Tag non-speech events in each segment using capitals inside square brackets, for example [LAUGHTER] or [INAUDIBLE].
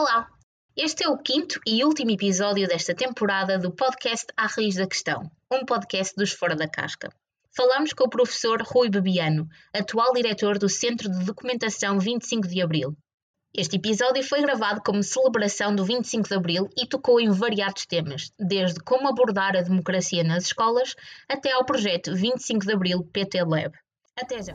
Olá! Este é o quinto e último episódio desta temporada do podcast À Raiz da Questão, um podcast dos Fora da Casca. Falamos com o professor Rui Bebiano, atual diretor do Centro de Documentação 25 de Abril. Este episódio foi gravado como celebração do 25 de Abril e tocou em variados temas, desde como abordar a democracia nas escolas até ao projeto 25 de Abril PT Lab. Até já!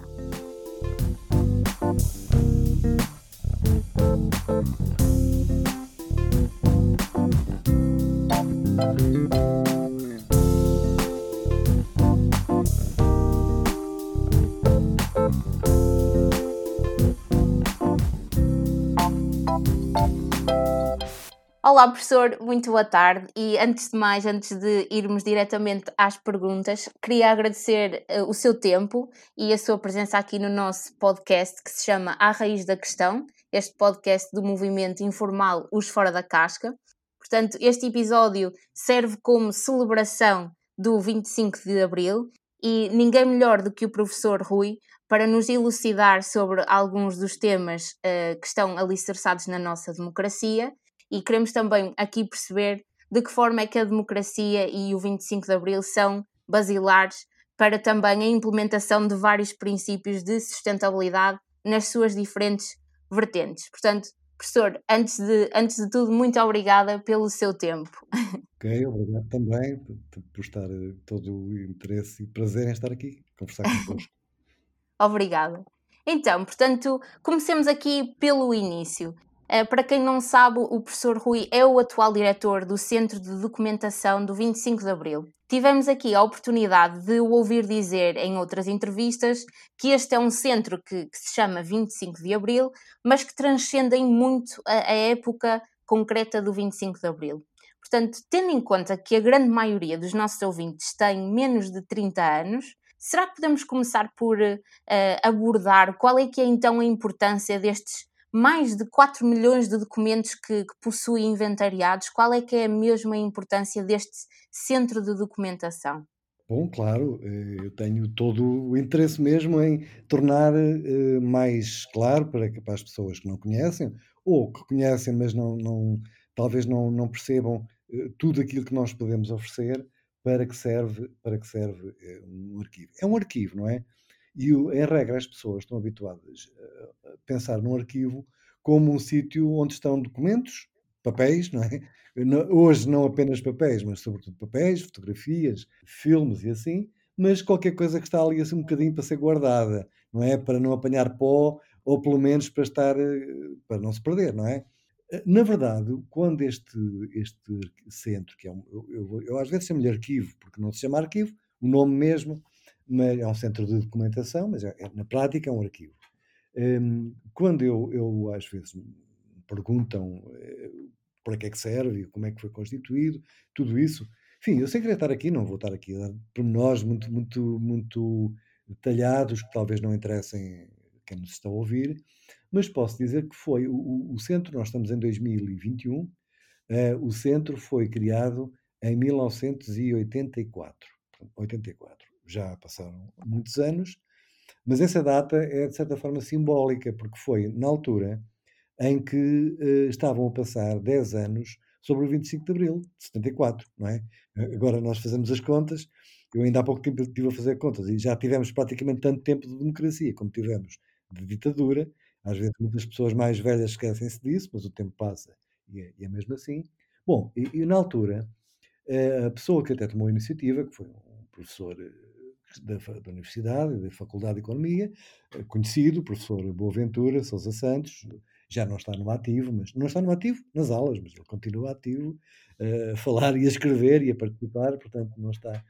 Olá, professor, muito boa tarde. E antes de mais, antes de irmos diretamente às perguntas, queria agradecer uh, o seu tempo e a sua presença aqui no nosso podcast que se chama A Raiz da Questão, este podcast do movimento informal Os Fora da Casca. Portanto, este episódio serve como celebração do 25 de Abril e ninguém melhor do que o professor Rui para nos elucidar sobre alguns dos temas uh, que estão alicerçados na nossa democracia e queremos também aqui perceber de que forma é que a democracia e o 25 de Abril são basilares para também a implementação de vários princípios de sustentabilidade nas suas diferentes vertentes. Portanto, professor, antes de, antes de tudo, muito obrigada pelo seu tempo. [LAUGHS] Ok, obrigado também por, por estar eh, todo o interesse e prazer em estar aqui, conversar convosco. [LAUGHS] Obrigada. Então, portanto, comecemos aqui pelo início. Eh, para quem não sabe, o professor Rui é o atual diretor do Centro de Documentação do 25 de Abril. Tivemos aqui a oportunidade de o ouvir dizer em outras entrevistas que este é um centro que, que se chama 25 de Abril, mas que transcendem muito a, a época concreta do 25 de Abril. Portanto, tendo em conta que a grande maioria dos nossos ouvintes tem menos de 30 anos, será que podemos começar por uh, abordar qual é que é então a importância destes mais de 4 milhões de documentos que, que possui inventariados, qual é que é mesmo a importância deste centro de documentação? Bom, claro, eh, eu tenho todo o interesse mesmo em tornar eh, mais claro para, para as pessoas que não conhecem, ou que conhecem, mas não, não talvez não, não percebam eh, tudo aquilo que nós podemos oferecer para que serve, para que serve um arquivo. É um arquivo, não é? E, em regra, as pessoas estão habituadas a pensar num arquivo como um sítio onde estão documentos, papéis, não é? Hoje não apenas papéis, mas sobretudo papéis, fotografias, filmes e assim, mas qualquer coisa que está ali assim um bocadinho para ser guardada, não é? Para não apanhar pó ou pelo menos para estar, eh, para não se perder, não é? Eh, na verdade, quando este, este centro, que é um, eu, eu, eu às vezes chamo-lhe arquivo, porque não se chama arquivo, o nome mesmo mas é um centro de documentação, mas é, é, na prática é um arquivo. Um, quando eu, eu, às vezes me perguntam uh, para que é que serve, como é que foi constituído, tudo isso, enfim, eu sem querer estar aqui, não vou estar aqui a dar pormenores muito, muito, muito detalhados, que talvez não interessem quem nos está a ouvir, mas posso dizer que foi o, o centro, nós estamos em 2021, uh, eh, o centro foi criado em 1984. 84 já passaram muitos anos, mas essa data é de certa forma simbólica, porque foi na altura em que uh, estavam a passar 10 anos sobre o 25 de Abril de 74, não é? Agora nós fazemos as contas, eu ainda há pouco tempo estive a fazer contas e já tivemos praticamente tanto tempo de democracia como tivemos de ditadura. Às vezes muitas pessoas mais velhas esquecem-se disso, mas o tempo passa e é, e é mesmo assim. Bom, e, e, na altura, eh, a pessoa que até tomou a iniciativa, que foi um professor eh, da, da Universidade, da Faculdade de Economia, eh, conhecido, professor Boaventura Sousa Santos, já não está no ativo, mas não está no ativo nas aulas, mas ele continua ativo uh, a falar e a escrever e a participar, portanto não está.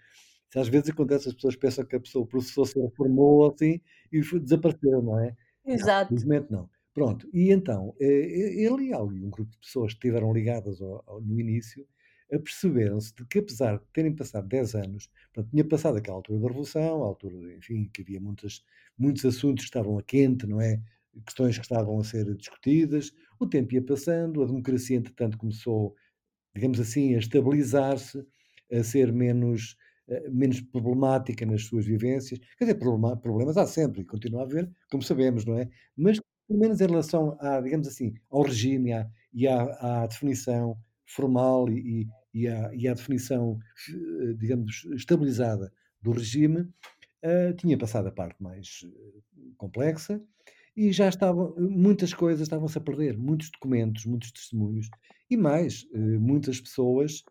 Às vezes acontece, as pessoas pensam que a pessoa, o professor se reformou assim e desapareceu, não é? Exato. Infelizmente não. Pronto, e então, eh, ele e um grupo de pessoas que estiveram ligadas ao, ao, no início, aperceberam-se de que, apesar de terem passado 10 anos, portanto, tinha passado aquela altura da Revolução, a altura, enfim, que havia muitas, muitos assuntos que estavam a quente, não é? Questões que estavam a ser discutidas, o tempo ia passando, a democracia, entretanto, começou, digamos assim, a estabilizar-se, a ser menos, eh, menos problemática nas suas vivências. Quer dizer, problemas há sempre e continua a haver, como sabemos, não é? Mas, pelo menos em relação a, digamos assim, ao regime, à, e à, à definição formal e, e, à, e à definição, eh, digamos, estabilizada do regime, uh, tinha passado a parte mais complexa e já estavam, muitas coisas estavam-se a perder, muitos documentos, muitos testemunhos e mais, muitas pessoas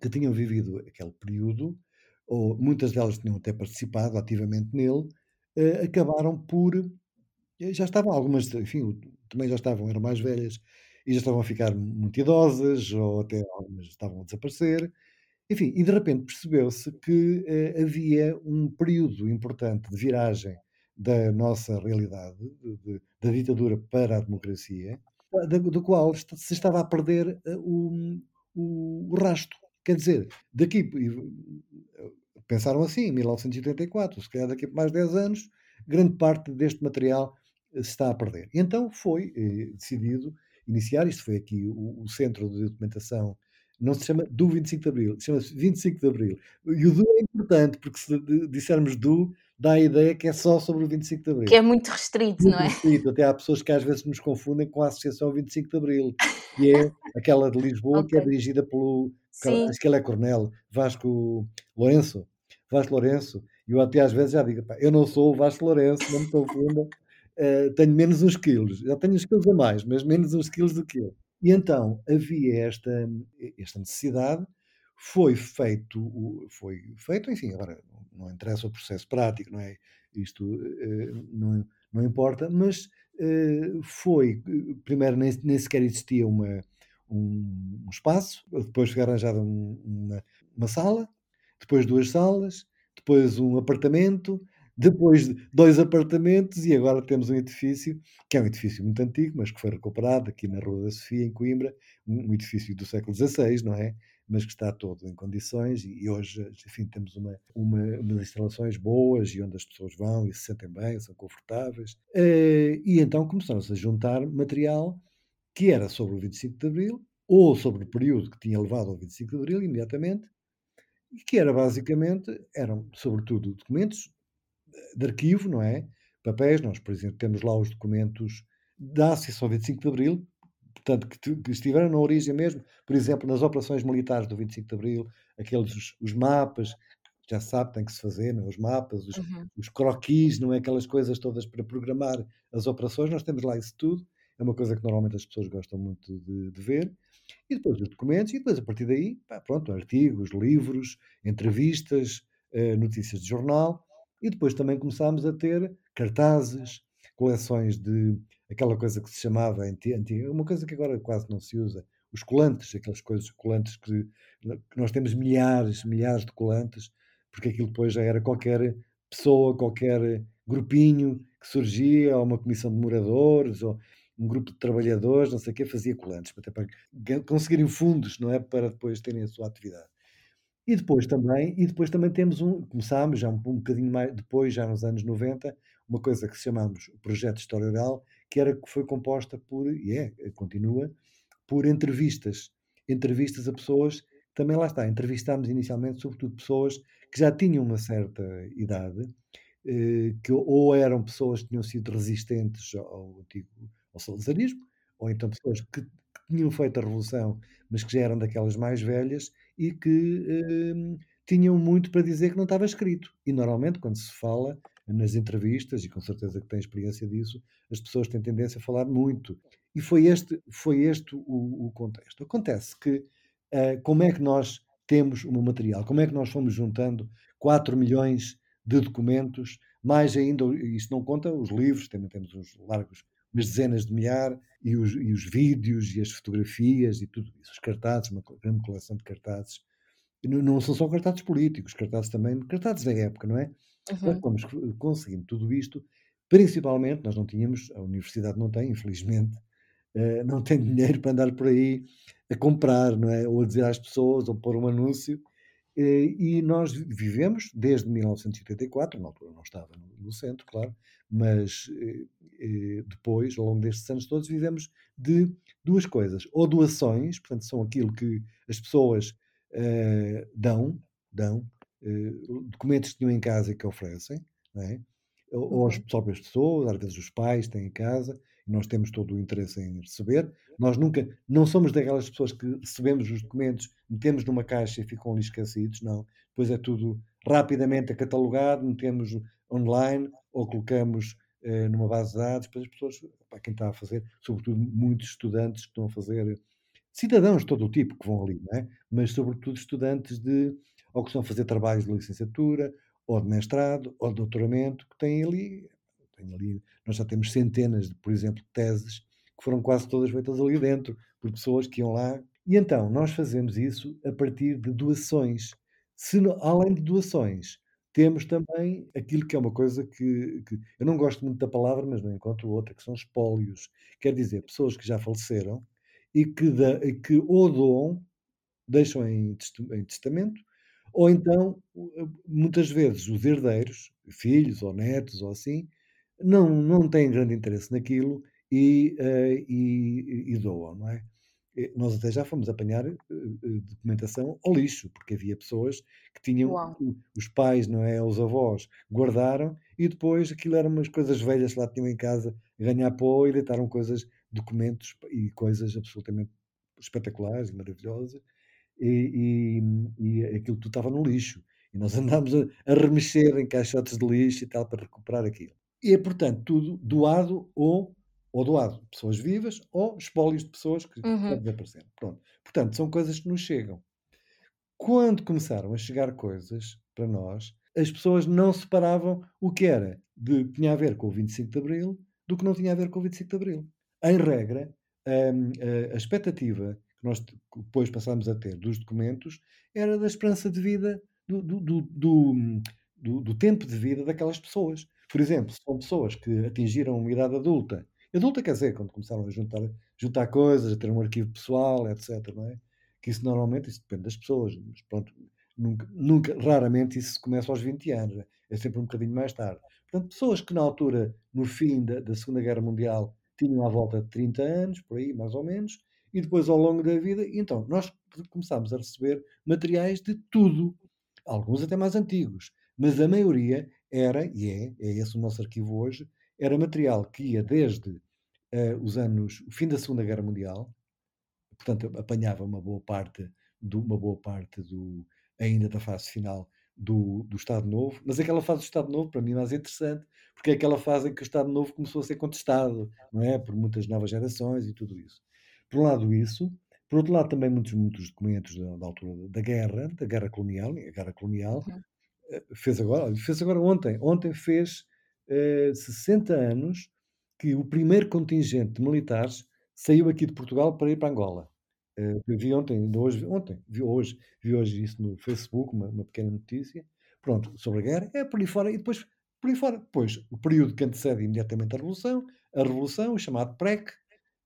que tinham vivido aquele período, ou muitas delas tinham até participado ativamente nele, uh, acabaram por. Eh, já estavam algumas, enfim, também já estavam, eram mais velhas e já estavam a ficar muito idosas, ou até algumas estavam a desaparecer. Enfim, e de repente percebeu-se que uh, havia um período importante de viragem da nossa realidade, de, de, da ditadura para a democracia, do, do qual se estava a perder uh, o, o, o rasto. Quer dizer, daqui pensaram assim, em 1984, se calhar daqui a mais 10 anos, grande parte deste material se está a perder. Então foi eh, decidido iniciar, isto foi aqui o, o, centro de documentação, não se chama do 25 de Abril, chama-se 25 de Abril. E o do é importante, porque se dissermos do, dá a ideia que é só sobre o 25 de Abril. Que é muito restrito, muito não é? Restrito. Até há pessoas que às vezes nos confundem com a Associação 25 de Abril, que é aquela de Lisboa, okay. que é [LAUGHS] dirigida pelo Sim. Acho que ele é coronel, Vasco Lourenço. Vasco Lourenço. E eu até às vezes já digo, eu não sou o Vasco Lourenço, não me confunda, uh, tenho menos uns quilos. Já tenho uns quilos a mais, mas menos uns quilos do que eu. E então havia esta, esta necessidade, foi feito, foi feito, enfim, agora não interessa o processo prático, não é? Isto uh, não, não importa, mas foi, primeiro nem, sequer existia uma, um, um espaço, depois foi arranjada um, uma, uma sala, depois duas salas, depois um apartamento, depois dois apartamentos e agora temos um edifício, que é um edifício muito antigo, mas que foi recuperado aqui na Rua da Sofia, em Coimbra, um edifício do século XVI, não é? Mas que está todo em condições e hoje, enfim, temos uma, uma, umas instalações boas e onde as pessoas vão e se sentem bem, são confortáveis. Eh, e então começaram-se a juntar material que era sobre o 25 de Abril, ou sobre o período que tinha levado ao 25 de Abril, imediatamente, e que era basicamente, eram sobretudo documentos de arquivo, não é? Papéis, nós, por exemplo, temos lá os documentos da Associação 25 de Abril, portanto, que, que, estiveram na origem mesmo, por exemplo, nas operações militares do 25 de Abril, aqueles os, os mapas, já sabe, tem que se fazer, não? É? os mapas, os, uhum. os croquis, não é? Aquelas coisas todas para programar as operações, nós temos lá isso tudo é uma coisa que normalmente as pessoas gostam muito de, de ver. E depois os documentos, e depois a partir daí, pá, pronto, artigos, livros, entrevistas, eh, notícias de jornal, e depois também começámos a ter cartazes, coleções de aquela coisa que se chamava antiga, uma coisa que agora quase não se usa, os colantes, aquelas coisas colantes que, que nós temos milhares, milhares de colantes, porque aquilo depois já era qualquer pessoa, qualquer grupinho que surgia, ou uma comissão de moradores, ou um grupo de trabalhadores, não sei o quê, fazia colantes, até para conseguirem fundos, não é? Para depois terem a sua atividade. E depois também, e depois também temos um, começámos já um, um bocadinho mais depois, já nos anos 90, uma coisa que chamamos o Projeto História Oral, que era que foi composta por, e é, continua, por entrevistas. Entrevistas a pessoas, também lá está, entrevistámos inicialmente, sobretudo pessoas que já tinham uma certa idade, eh, que ou eram pessoas que tinham sido resistentes ao antigo ao salazarismo, ou então pessoas que, que, tinham feito a revolução, mas que já eram daquelas mais velhas e que eh, tinham muito para dizer que não estava escrito. E normalmente, quando se fala nas entrevistas, e com certeza que tem experiência disso, as pessoas têm tendência a falar muito. E foi este, foi este o, o contexto. Acontece que, uh, como é que nós temos o material? Como é que nós fomos juntando 4 milhões de documentos, mais ainda, isto não conta os livros, também temos uns largos umas dezenas de milhares, e os, e os vídeos e as fotografias e tudo isso, os cartazes, uma grande coleção de cartazes. Não, não são só cartazes políticos, cartazes também, cartazes da época, não é? Uhum. Fomos conseguindo tudo isto, principalmente, nós não tínhamos, a universidade não tem, infelizmente, uh, não tem dinheiro para andar por aí a comprar, não é? Ou a dizer às pessoas, ou pôr um anúncio, e nós vivemos desde 1984, na altura não estava no centro, claro, mas eh, eh, depois, ao longo destes anos todos, vivemos de duas coisas. Ou doações, portanto, são aquilo que as pessoas uh, dão, dão uh, documentos que tinham em casa e que oferecem, não é? ou, ou as uhum. próprias pessoas, às vezes os pais têm em casa, nós temos todo o interesse em receber. Nós nunca, não somos daquelas pessoas que recebemos os documentos, metemos numa caixa e ficam ali esquecidos, não. Depois é tudo rapidamente catalogado, metemos online ou colocamos eh, numa base de dados para as pessoas, para quem está a fazer, sobretudo muitos estudantes que estão a fazer, cidadãos de todo o tipo que vão ali, não é? Mas sobretudo estudantes de, ou que estão a fazer trabalhos de licenciatura, ou de mestrado, ou de doutoramento, que têm ali, têm ali, nós já temos centenas de, por exemplo, teses que foram quase todas feitas ali dentro, por pessoas que iam lá. E então, nós fazemos isso a partir de doações. Se, além de doações, temos também aquilo que é uma coisa que, que, eu não gosto muito da palavra, mas não encontro outra, que são espólios. Quer dizer, pessoas que já faleceram e que, da, que ou doam, deixam em, em testamento, ou então, muitas vezes, os herdeiros, filhos ou netos ou assim, não, não têm grande interesse naquilo e, uh, e, e doam, não é? nós até já fomos apanhar uh, documentação ao lixo, porque havia pessoas que tinham, Uau. os pais, não é, os avós, guardaram e depois aquilo eram umas coisas velhas que lá tinham em casa, ganhar pó e deitaram coisas, documentos e coisas absolutamente espetaculares e maravilhosas e, e, e aquilo tudo estava no lixo. E nós [LAUGHS] andámos a, a remexer em caixotes de lixo e tal para recuperar aquilo. E é, portanto, tudo doado ou ou doado pessoas vivas ou espólios de pessoas que uhum. desapareceram. Pronto. Portanto, são coisas que nos chegam. Quando começaram a chegar coisas para nós, as pessoas não separavam o que era de que tinha a ver com o 25 de Abril do que não tinha a ver com o 25 de Abril. Em regra, hum, a, a expectativa que nós depois passámos a ter dos documentos era da esperança de vida, do, do, do, do, do tempo de vida daquelas pessoas. Por exemplo, são pessoas que atingiram uma idade adulta Adulta quer dizer, quando começaram a juntar, juntar coisas, a ter um arquivo pessoal, etc. Não é? Que isso normalmente isso depende das pessoas, mas pronto, nunca, nunca, raramente isso começa aos 20 anos, é? sempre um bocadinho mais tarde. Portanto, pessoas que na altura, no fim da, da Segunda Guerra Mundial, tinham à volta de 30 anos, por aí, mais ou menos, e depois ao longo da vida, então, nós começámos a receber materiais de tudo, alguns até mais antigos, mas a maioria era, e é, é esse o nosso arquivo hoje, era material que ia desde uh, os anos, o fim da Segunda Guerra Mundial, portanto apanhava uma boa parte do, uma boa parte do ainda da fase final do, do Estado Novo, mas aquela fase do Estado Novo para mim é mais interessante, porque é aquela fase em que o Estado Novo começou a ser contestado, não é, por muitas novas gerações e tudo isso. Por um lado isso, por outro lado também muitos muitos documentos da, da altura da guerra, da guerra colonial, a guerra colonial uhum. Fez agora, fez agora ontem, ontem fez 60 eh, anos que o primeiro contingente de militares saiu aqui de Portugal para ir para Angola. Uh, vi ontem, hoje, ontem, vi hoje, vi hoje isso no Facebook, uma, uma, pequena notícia. Pronto, sobre a guerra, é por aí fora, e depois, por aí fora. Depois, o período que antecede imediatamente a Revolução, a Revolução, o chamado PREC,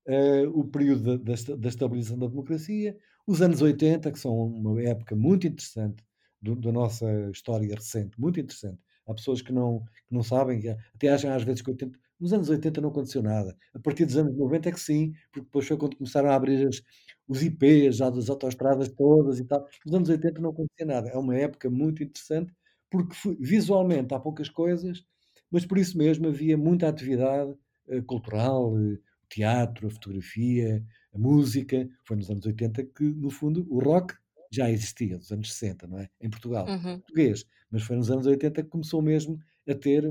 uh, o período da, da, da, estabilização da democracia, os anos 80, que são uma época muito interessante da nossa história recente, muito interessante, Há pessoas que não, que não sabem, até acham às vezes que 80, nos anos 80 não aconteceu nada. A partir dos anos 90 é que sim, porque depois foi quando começaram a abrir as, os IPs já das autoestradas todas e tal. Nos anos 80 não acontecia nada. É uma época muito interessante, porque visualmente há poucas coisas, mas por isso mesmo havia muita atividade uh, cultural, uh, teatro, fotografia, a música. Foi nos anos 80 que, no fundo, o rock já existia, dos anos 60, não é? Em Portugal, uhum. português. Mas foi nos anos 80 que começou mesmo a ter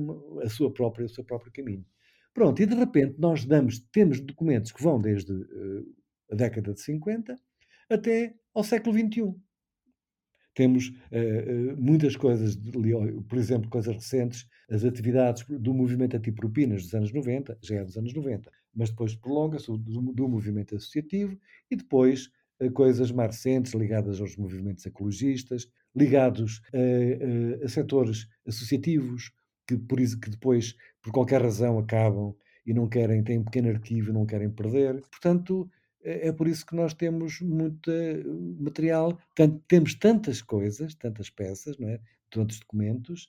a sua própria, o seu próprio caminho. Pronto, e de repente nós damos, temos documentos que vão desde uh, a década de 50 até ao século XXI. Temos uh, uh, muitas coisas, por exemplo, coisas recentes, as atividades do movimento antipropinas dos anos 90, já é dos anos 90, mas depois prolonga-se do, do movimento associativo e depois coisas mais recentes ligadas aos movimentos ecologistas, ligados a, a, a setores associativos que, por isso, que depois, por qualquer razão, acabam e não querem, têm um pequeno arquivo e não querem perder. Portanto, é, é por isso que nós temos muito material, tanto, temos tantas coisas, tantas peças, não é? tantos documentos,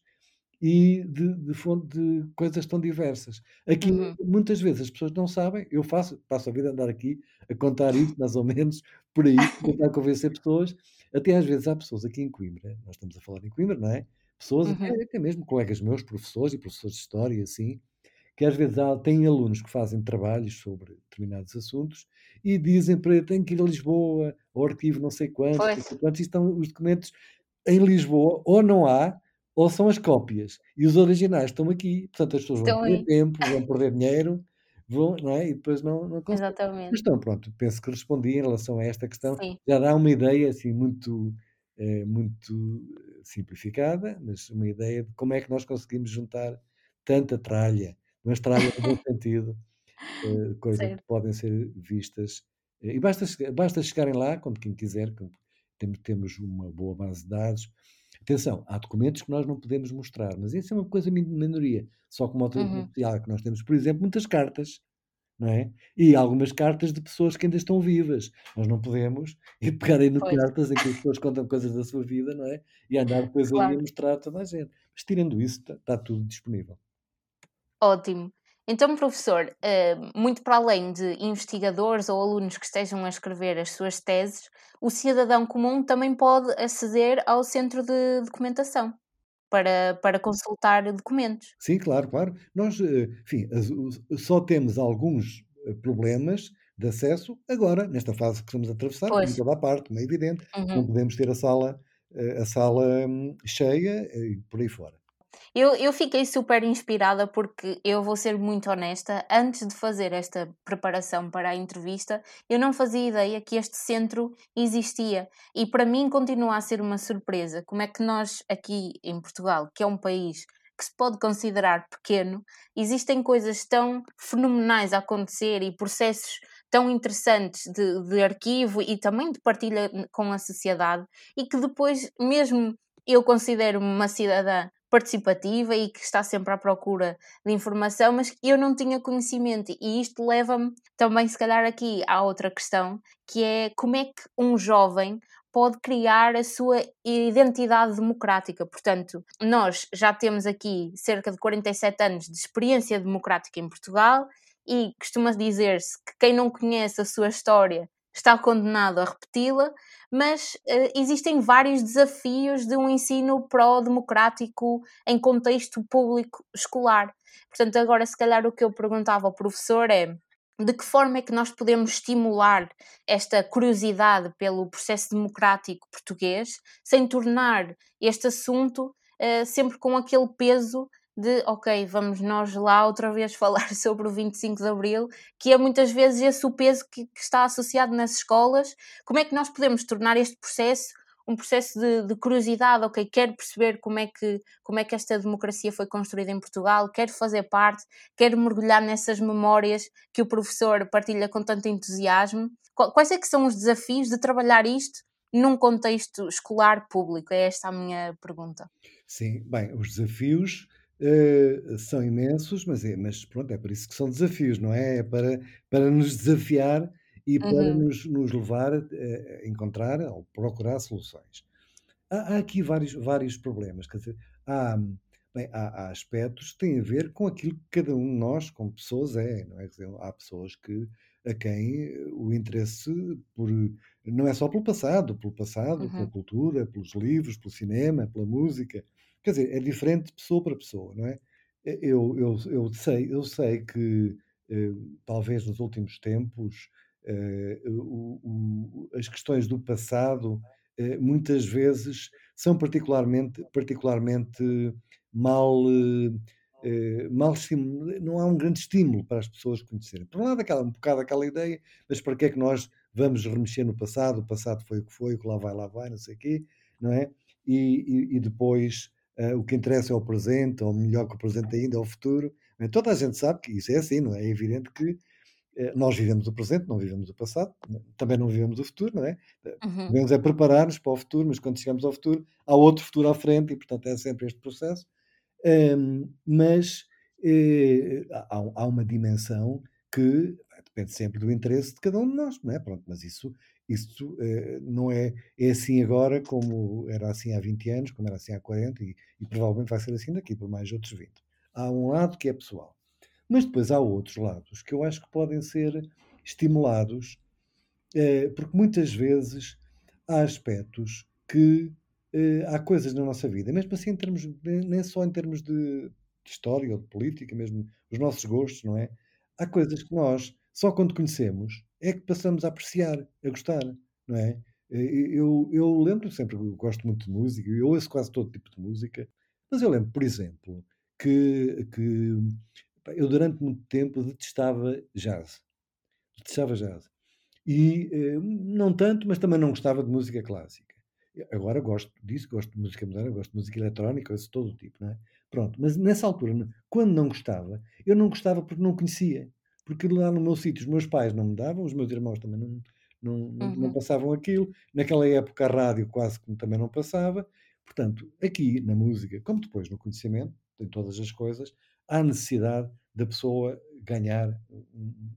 e de, de, de, coisas tão diversas. Aqui, uhum. muitas vezes, as pessoas não sabem, eu faço, passo a vida a andar aqui a contar isso, mais ou menos, por aí, [LAUGHS] tentar convencer pessoas. Até às vezes há pessoas aqui em Coimbra, nós estamos a falar em Coimbra, não é? Pessoas, uhum. até, até, mesmo colegas meus, professores e professores de história, assim, que às vezes há, tem alunos que fazem trabalhos sobre determinados assuntos e dizem para ele, tem que ir a Lisboa, ao arquivo não sei quantos, não sei quantos, e estão os documentos em Lisboa, ou não há, ou são as cópias. E os originais estão aqui. Portanto, as pessoas vão perder tempo, vão perder dinheiro, vão, não é? E depois não, não conseguem. Exatamente. Mas então, pronto, penso que respondi em relação a esta questão. Sim. Já dá uma ideia, assim, muito, é, muito simplificada, mas uma ideia de como é que nós conseguimos juntar tanta tralha, mas tralha no bom [LAUGHS] sentido, eh, coisas que podem ser vistas. E basta, basta chegarem lá, quando quem quiser, temos, temos uma boa base de dados. Atenção, há documentos que nós não podemos mostrar, mas isso é uma coisa minoria. Só como uhum. que nós temos, por exemplo, muitas cartas, não é? E algumas cartas de pessoas que ainda estão vivas. Nós não podemos ir pegar aí no pois. cartas em que as pessoas contam coisas da sua vida, não é? E andar depois claro. ali a mostrar a toda a gente. Mas tirando isso, está, está tudo disponível. Ótimo. Então, professor, eh, muito para além de investigadores ou alunos que estejam a escrever as suas teses, o cidadão comum também pode aceder ao centro de documentação para, para consultar documentos. Sim, claro, claro. Nós, eh, enfim, só temos alguns eh, problemas de acesso agora, nesta fase que estamos a atravessar, em toda a parte, como é evidente. Uhum. Não podemos ter a sala, a sala hum, cheia e por aí fora. Eu, eu fiquei super inspirada porque eu vou ser muito honesta, antes de fazer esta preparação para a entrevista, eu não fazia ideia que este centro existia e para mim continua a ser uma surpresa. Como é que nós aqui em Portugal, que é um país que se pode considerar pequeno, existem coisas tão fenomenais a acontecer e processos tão interessantes de, de arquivo e também de partilha com a sociedade e que depois, mesmo eu considero-me uma cidadã participativa e que está sempre à procura de informação, mas eu não tinha conhecimento e isto leva-me também, se calhar, aqui à outra questão, que é como é que um jovem pode criar a sua identidade democrática. Portanto, nós já temos aqui cerca de 47 anos de experiência democrática em Portugal e costuma dizer-se que quem não conhece a sua história está condenado a repeti-la, mas uh, existem vários desafios de um ensino pró-democrático em contexto público escolar. Portanto, agora, se calhar, o que eu perguntava ao professor é de que forma é que nós podemos estimular esta curiosidade pelo processo democrático português sem tornar este assunto uh, sempre com aquele peso de ok, vamos nós lá outra vez [LAUGHS] falar sobre o 25 de Abril, que é muitas vezes esse o peso que, que está associado nas escolas. Como é que nós podemos tornar este processo um processo de, de, curiosidade, ok, quero perceber como é, que, como é que esta democracia foi construída em Portugal, quero fazer parte, quero mergulhar nessas memórias que o professor partilha com tanto entusiasmo. Quais é que são os desafios de trabalhar isto num contexto escolar público? É esta a minha pergunta. Sim, bem, os desafios Uh, são imensos, mas, é, mas pronto, é por isso que são desafios, não é? É para, para nos desafiar e para uhum. nos, nos levar a, a encontrar ou procurar soluções. Há, há, aqui vários, vários problemas, quer dizer, há, bem, há, há, aspectos que têm a ver com aquilo que cada um de nós, como pessoas, é, não é? Quer dizer, há pessoas que a quem o interesse por não é só pelo passado, pelo passado, uhum. pela cultura, pelos livros, pelo cinema, pela música, Quer dizer, é diferente de pessoa para pessoa, não é? Eu, eu, eu sei, eu sei que eh, talvez nos últimos tempos eh, as questões do passado eh, muitas vezes são particularmente, particularmente mal, mal não há um grande estímulo para as pessoas conhecerem. Por um lado, aquela, um bocado aquela ideia, mas para que é que nós vamos remexer no passado? O passado foi o que foi, o que lá vai, lá vai, não sei o quê, não é? E, e, e depois Uh, o que interessa é o presente, ou melhor que o presente ainda, é o futuro. Bem, toda a gente sabe que isso é assim, não é? É evidente que uh, nós vivemos o presente, não vivemos o passado, também não vivemos o futuro, não é? Uhum. Devemos é preparar-nos para o futuro, mas quando chegamos ao futuro, há outro futuro à frente e, portanto, é sempre este processo. Um, mas eh, há, há, uma dimensão que depende sempre do interesse de cada um de nós, não é? Pronto, mas isso isso eh, não é, é assim agora como era assim há 20 anos, como era assim há 40 e, e provavelmente vai ser assim daqui por mais outros 20. Há um lado que é pessoal. Mas depois há outros lados que eu acho que podem ser estimulados, eh, porque muitas vezes há aspectos que eh, há coisas na nossa vida, mesmo assim em termos, nem só em termos de de história ou de política, mesmo os nossos gostos, não é? Há coisas que nós, só quando conhecemos, é que passamos a apreciar, a gostar, não é? Eu, eu lembro sempre, eu gosto muito de música, eu ouço quase todo tipo de música, mas eu lembro, por exemplo, que, que eu durante muito tempo detestava jazz. Detestava jazz. E eh, não tanto, mas também não gostava de música clássica. Agora gosto disso, gosto de música moderna, gosto de música eletrónica, de todo o tipo, não é? Pronto, mas nessa altura, quando não gostava, eu não gostava porque não conhecia. Porque lá no meu sítio os meus pais não me davam, os meus irmãos também não, não, não, não Uhum. passavam aquilo. Naquela época a rádio quase que também não passava. Portanto, aqui na música, como depois no conhecimento, em todas as coisas, há necessidade da pessoa ganhar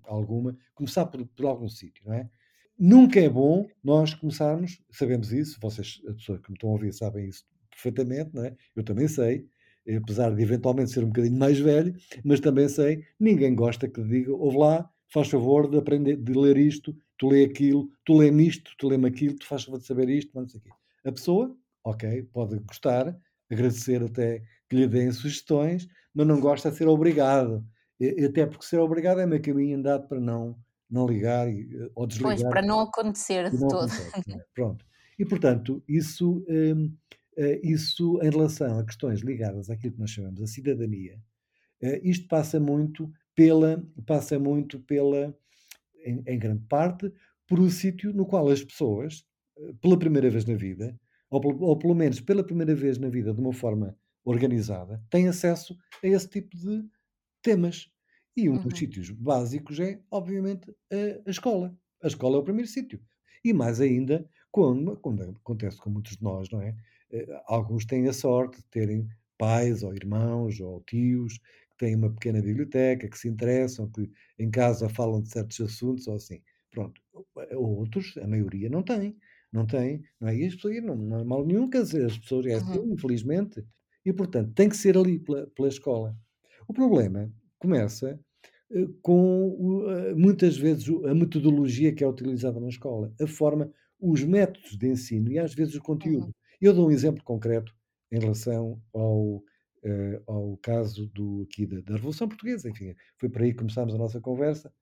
alguma, começar por, por algum sítio, não é? Nunca é bom nós começarmos, sabemos isso, vocês, as pessoas que me estão a ouvir, sabem isso perfeitamente, não é? Eu também sei, apesar de eventualmente ser um bocadinho mais velho, mas também sei, ninguém gosta que diga, ouve lá, faz favor de aprender, de ler isto, tu lê aquilo, tu lê-me isto, tu lê-me aquilo, tu faz favor de saber isto, não sei o quê. A pessoa, ok, pode gostar, agradecer até que lhe deem sugestões, mas não gosta de ser obrigado. Até porque ser obrigado é meio caminho andado para não, não ligar ou desligar. Pois, para não acontecer de todo. é? [LAUGHS] Pronto. E, portanto, isso, hum, eh, isso em relação a questões ligadas àquilo que nós chamamos a cidadania, eh, isto passa muito pela, passa muito pela, em, em grande parte, por um sítio no qual as pessoas, eh, pela primeira vez na vida, ou, ou pelo menos pela primeira vez na vida de uma forma organizada, têm acesso a esse tipo de temas. E um Uhum. dos sítios básicos é, obviamente, a, a escola. A escola é o primeiro sítio. E mais ainda, quando, quando acontece com muitos de nós, não é? Alguns têm a sorte de terem pais ou irmãos ou tios que têm uma pequena biblioteca, que se interessam, que em casa falam de certos assuntos ou assim. Pronto. Outros, a maioria, não tem. Não tem, não é? Pessoas, não, não é mal nenhum, quer dizer, as pessoas, é assim, Uhum. infelizmente. E, portanto, tem que ser ali pela, pela escola. O problema começa eh, com eh, muitas vezes a metodologia que é utilizada na escola, a forma, os métodos de ensino e às vezes o conteúdo. Uhum. Eu dou um exemplo concreto em relação ao, uh, ao caso do, aqui da, da, Revolução Portuguesa, enfim, foi por aí que começámos a nossa conversa,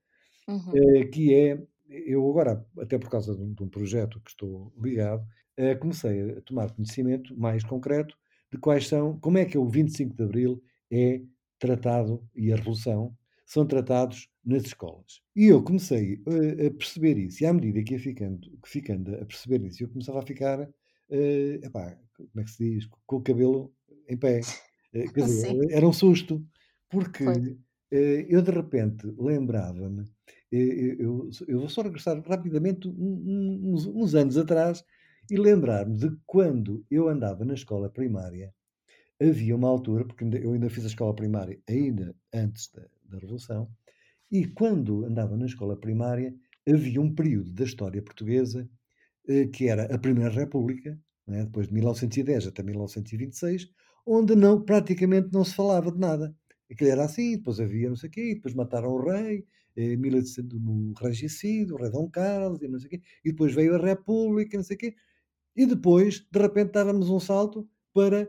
uhum. uh, que é, eu agora, até por causa de um, de um projeto que estou ligado, uh, comecei a tomar conhecimento mais concreto de quais são, como é que é o 25 de Abril é tratado e a Revolução são tratados nas escolas. E eu comecei a, a perceber isso, e à medida que ia ficando, que ficando a perceber isso, eu começava a ficar, uh, epá, como é que se diz, com o cabelo em pé. Uh, quer [LAUGHS] dizer, era um susto, porque uh, eu de repente lembrava-me, eu, eu, vou só regressar rapidamente uns, uns anos atrás e lembrar-me de quando eu andava na escola primária havia uma altura, porque eu ainda fiz a escola primária ainda antes da, da Revolução, e quando andava na escola primária havia um período da história portuguesa eh, que era a Primeira República, né, depois de 1910 até 1926, onde não, praticamente não se falava de nada. Aquilo era assim, depois havia não sei o quê, depois mataram o rei, eh, no regicídio, o rei Dom Carlos, e não sei o quê, e depois veio a República, não sei o quê, e depois, de repente, dávamos um salto para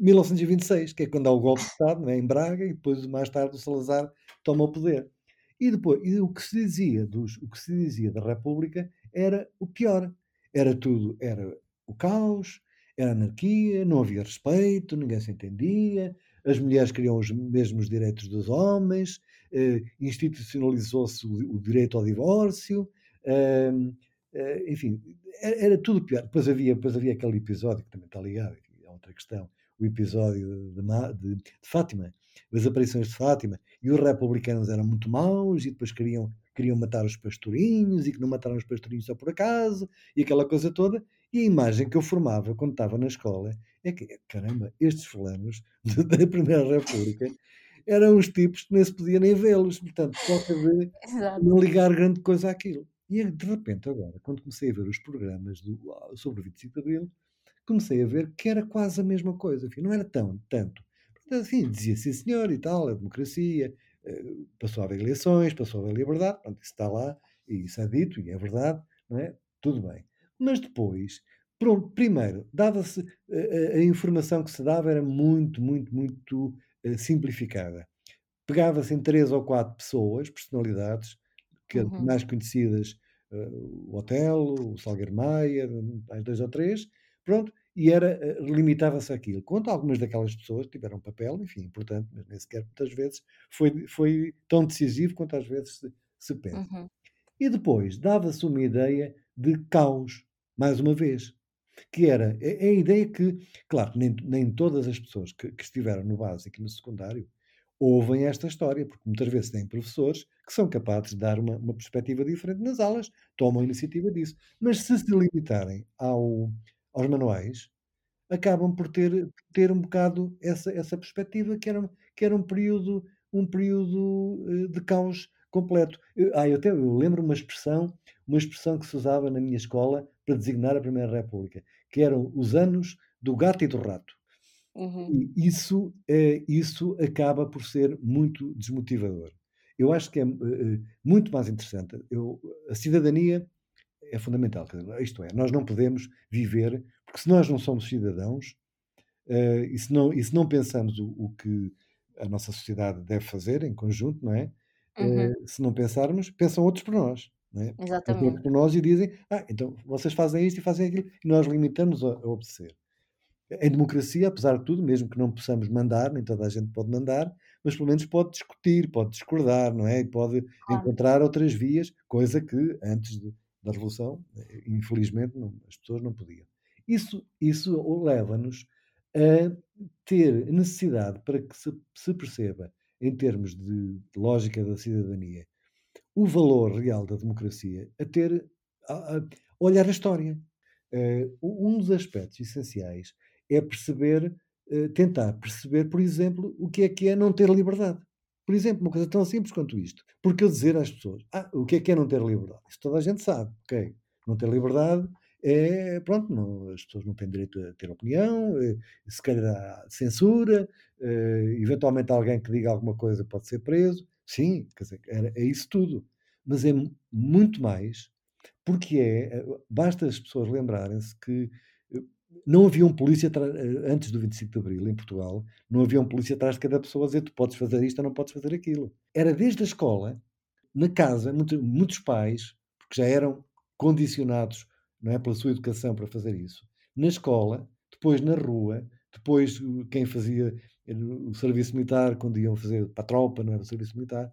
1926, que é quando há o golpe de Estado, né, em Braga, e depois mais tarde o Salazar toma o poder. E depois, e o que se dizia dos, o que se dizia da República era o pior. Era tudo, era o caos, era anarquia, não havia respeito, ninguém se entendia, as mulheres queriam os mesmos direitos dos homens, eh, institucionalizou-se o, o, direito ao divórcio, eh, eh, enfim, era, era, tudo pior. Depois havia, depois havia aquele episódio que também está ligado, outra questão, o episódio de, de, de, Fátima, as aparições de Fátima, e os republicanos eram muito maus e depois queriam, queriam matar os pastorinhos e que não mataram os pastorinhos só por acaso, e aquela coisa toda. E a imagem que eu formava quando estava na escola é que, caramba, estes fulanos [LAUGHS] da Primeira República eram os tipos que nem se podia nem vê-los, portanto, pode haver, não ligar grande coisa àquilo. E de repente, agora, quando comecei a ver os programas do, sobre o 25 de Abril, comecei a ver que era quase a mesma coisa, enfim, não era tão, tanto. Portanto, assim, dizia sim senhor e tal, a democracia, passou a haver eleições, passou a haver liberdade, pronto, isso está lá, e isso é dito, e é verdade, não é? Tudo bem. Mas depois, pronto, primeiro, dava-se, a, a, informação que se dava era muito, muito, muito eh, simplificada. Pegava-se em três ou quatro pessoas, personalidades, que Uhum. mais conhecidas, eh, o Otelo, o Salgueiro Maia, mais dois ou três, pronto, e era, eh, limitava-se àquilo. Quanto algumas daquelas pessoas tiveram papel, enfim, importante, mas nem sequer muitas vezes foi, foi tão decisivo quanto às vezes se, se pensa. Uhum. E depois dava-se uma ideia de caos, mais uma vez, que era é, é a ideia que, claro, nem, nem todas as pessoas que, que estiveram no básico e no secundário ouvem esta história, porque muitas vezes têm professores que são capazes de dar uma, uma perspectiva diferente nas aulas, tomam a iniciativa disso. Mas se se limitarem ao, aos manuais, acabam por ter, ter um bocado essa, essa perspectiva que era, que era um período, um período eh, de caos completo. Eu, ah, eu, até, eu lembro uma expressão, uma expressão que se usava na minha escola para designar a Primeira República, que eram os anos do gato e do rato. Uhum. E isso, é, isso acaba por ser muito desmotivador. Eu acho que é uh, muito mais interessante. Eu, a cidadania é fundamental. Isto é, nós não podemos viver, porque se nós não somos cidadãos, uh, e, se não, e se não pensamos o, o, que a nossa sociedade deve fazer em conjunto, não é? Uhum. Uh, se não pensarmos, pensam outros por nós. Não é? Pensam outros Exatamente. por nós e dizem, ah, então vocês fazem isto e fazem aquilo, e nós limitamos a, a obedecer. Em democracia, apesar de tudo, mesmo que não possamos mandar, nem toda a gente pode mandar, mas pelo menos pode discutir, pode discordar, não é? E pode encontrar outras vias, coisa que antes de, da Revolução, infelizmente, não, as pessoas não podiam. Isso, isso leva-nos a ter necessidade para que se, se perceba, em termos de, de lógica da cidadania, o valor real da democracia, a ter a, a olhar a história. Uh, um dos aspectos essenciais é perceber, uh, tentar perceber, por exemplo, o que é que é não ter liberdade. Por exemplo, uma coisa tão simples quanto isto. Porque eu dizer às pessoas, ah, o que é que é não ter liberdade? Isso toda a gente sabe, ok? Não ter liberdade é, pronto, não, as pessoas não têm direito a ter opinião, é, se calhar há censura, é, eventualmente alguém que diga alguma coisa pode ser preso. Sim, quer dizer, é, é isso tudo. Mas é muito mais, porque é, basta as pessoas lembrarem-se que não havia um polícia antes do 25 de Abril em Portugal, não havia um polícia atrás de cada pessoa a dizer tu podes fazer isto ou não podes fazer aquilo. Era desde a escola, na casa, muito, muitos pais, porque já eram condicionados não é, pela sua educação para fazer isso, na escola, depois na rua, depois quem fazia o serviço militar, quando iam fazer para a tropa, não era o serviço militar,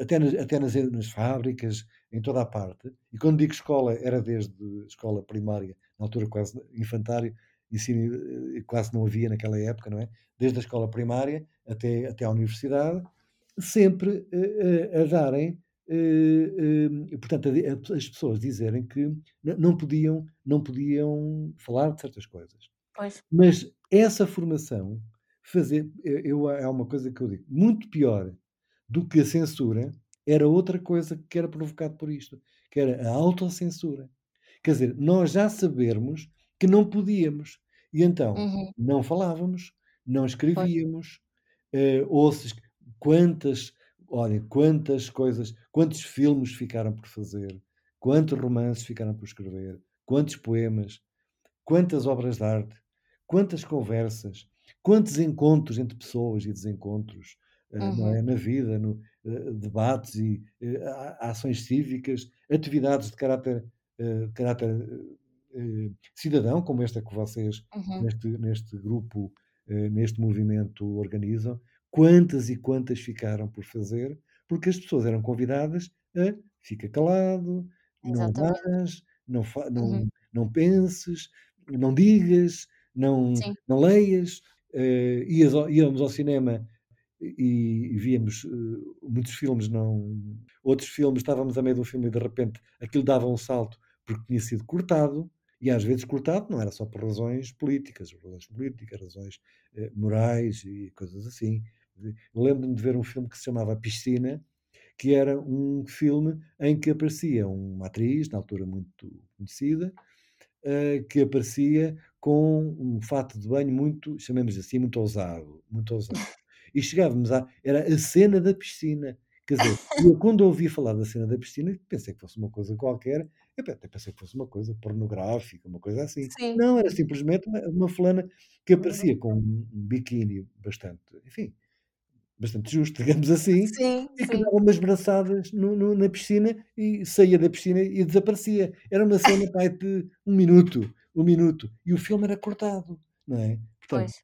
até nas, até nas, nas fábricas, em toda a parte. E quando digo escola, era desde escola primária, na altura quase infantário, ensino quase não havia naquela época, não é? Desde a escola primária até, até à universidade, sempre uh, a darem, uh, uh, portanto, a, a, as pessoas dizerem que não podiam, não podiam falar de certas coisas. Pois. Mas essa formação, fazer, eu, é uma coisa que eu digo, muito pior do que a censura, era outra coisa que era provocado por isto, que era a autocensura. Quer dizer, nós já sabermos que não podíamos. E então, uhum. não falávamos, não escrevíamos, uh, ou se, quantas, olha, quantas coisas, quantos filmes ficaram por fazer, quantos romances ficaram por escrever, quantos poemas, quantas obras de arte, quantas conversas, quantos encontros entre pessoas e desencontros, uhum. é? na vida, no, debates e ações cívicas, atividades de caráter, caráter cidadão, como esta que vocês uhum. neste, neste grupo, neste movimento organizam, quantas e quantas ficaram por fazer, porque as pessoas eram convidadas a fica calado, Exatamente. não vás, não, não, uhum. não penses, não digas, não, não leias, uh, íamos ao cinema e, víamos uh, muitos filmes, não, outros filmes, estávamos a meio de um filme e de repente aquilo dava um salto porque tinha sido cortado, e às vezes cortado não era só por razões políticas, razões políticas, razões uh, morais e coisas assim. Lembro-me de ver um filme que se chamava Piscina, que era um filme em que aparecia uma atriz, na altura muito conhecida, uh, que aparecia com um fato de banho muito, chamemos assim, muito ousado, muito ousado. E chegávamos a. Era a cena da piscina. Quer dizer, eu [LAUGHS] quando ouvi falar da cena da piscina, pensei que fosse uma coisa qualquer, eu até pensei que fosse uma coisa pornográfica, uma coisa assim. Sim. Não, era simplesmente uma, uma fulana que Uhum. aparecia com um, um biquíni bastante, enfim, bastante justo, digamos assim, Sim, e que sim. dava umas braçadas no- no- na piscina e saía da piscina e desaparecia. Era uma cena pai, de um minuto, um minuto. E o filme era cortado, não é? Portanto, Pois.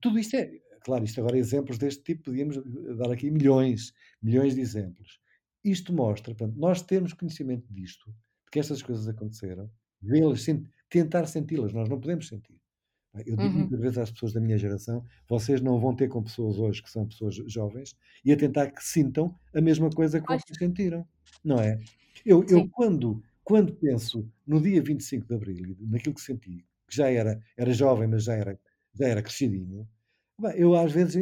tudo isto é, claro, isto agora exemplos deste tipo, podíamos dar aqui milhões, milhões de exemplos. Isto mostra, portanto, nós termos conhecimento disto, de que estas coisas aconteceram, vê-las, sen- tentar senti-las, nós não podemos sentir. Eu digo Uhum. muitas vezes às pessoas da minha geração: vocês não vão ter com pessoas hoje que são pessoas jovens e a tentar que sintam a mesma coisa que vocês sentiram, não é? Eu, eu quando, quando penso no dia 25 de Abril, naquilo que senti, que já era, era jovem, mas já era, já era crescidinho, bem, eu às vezes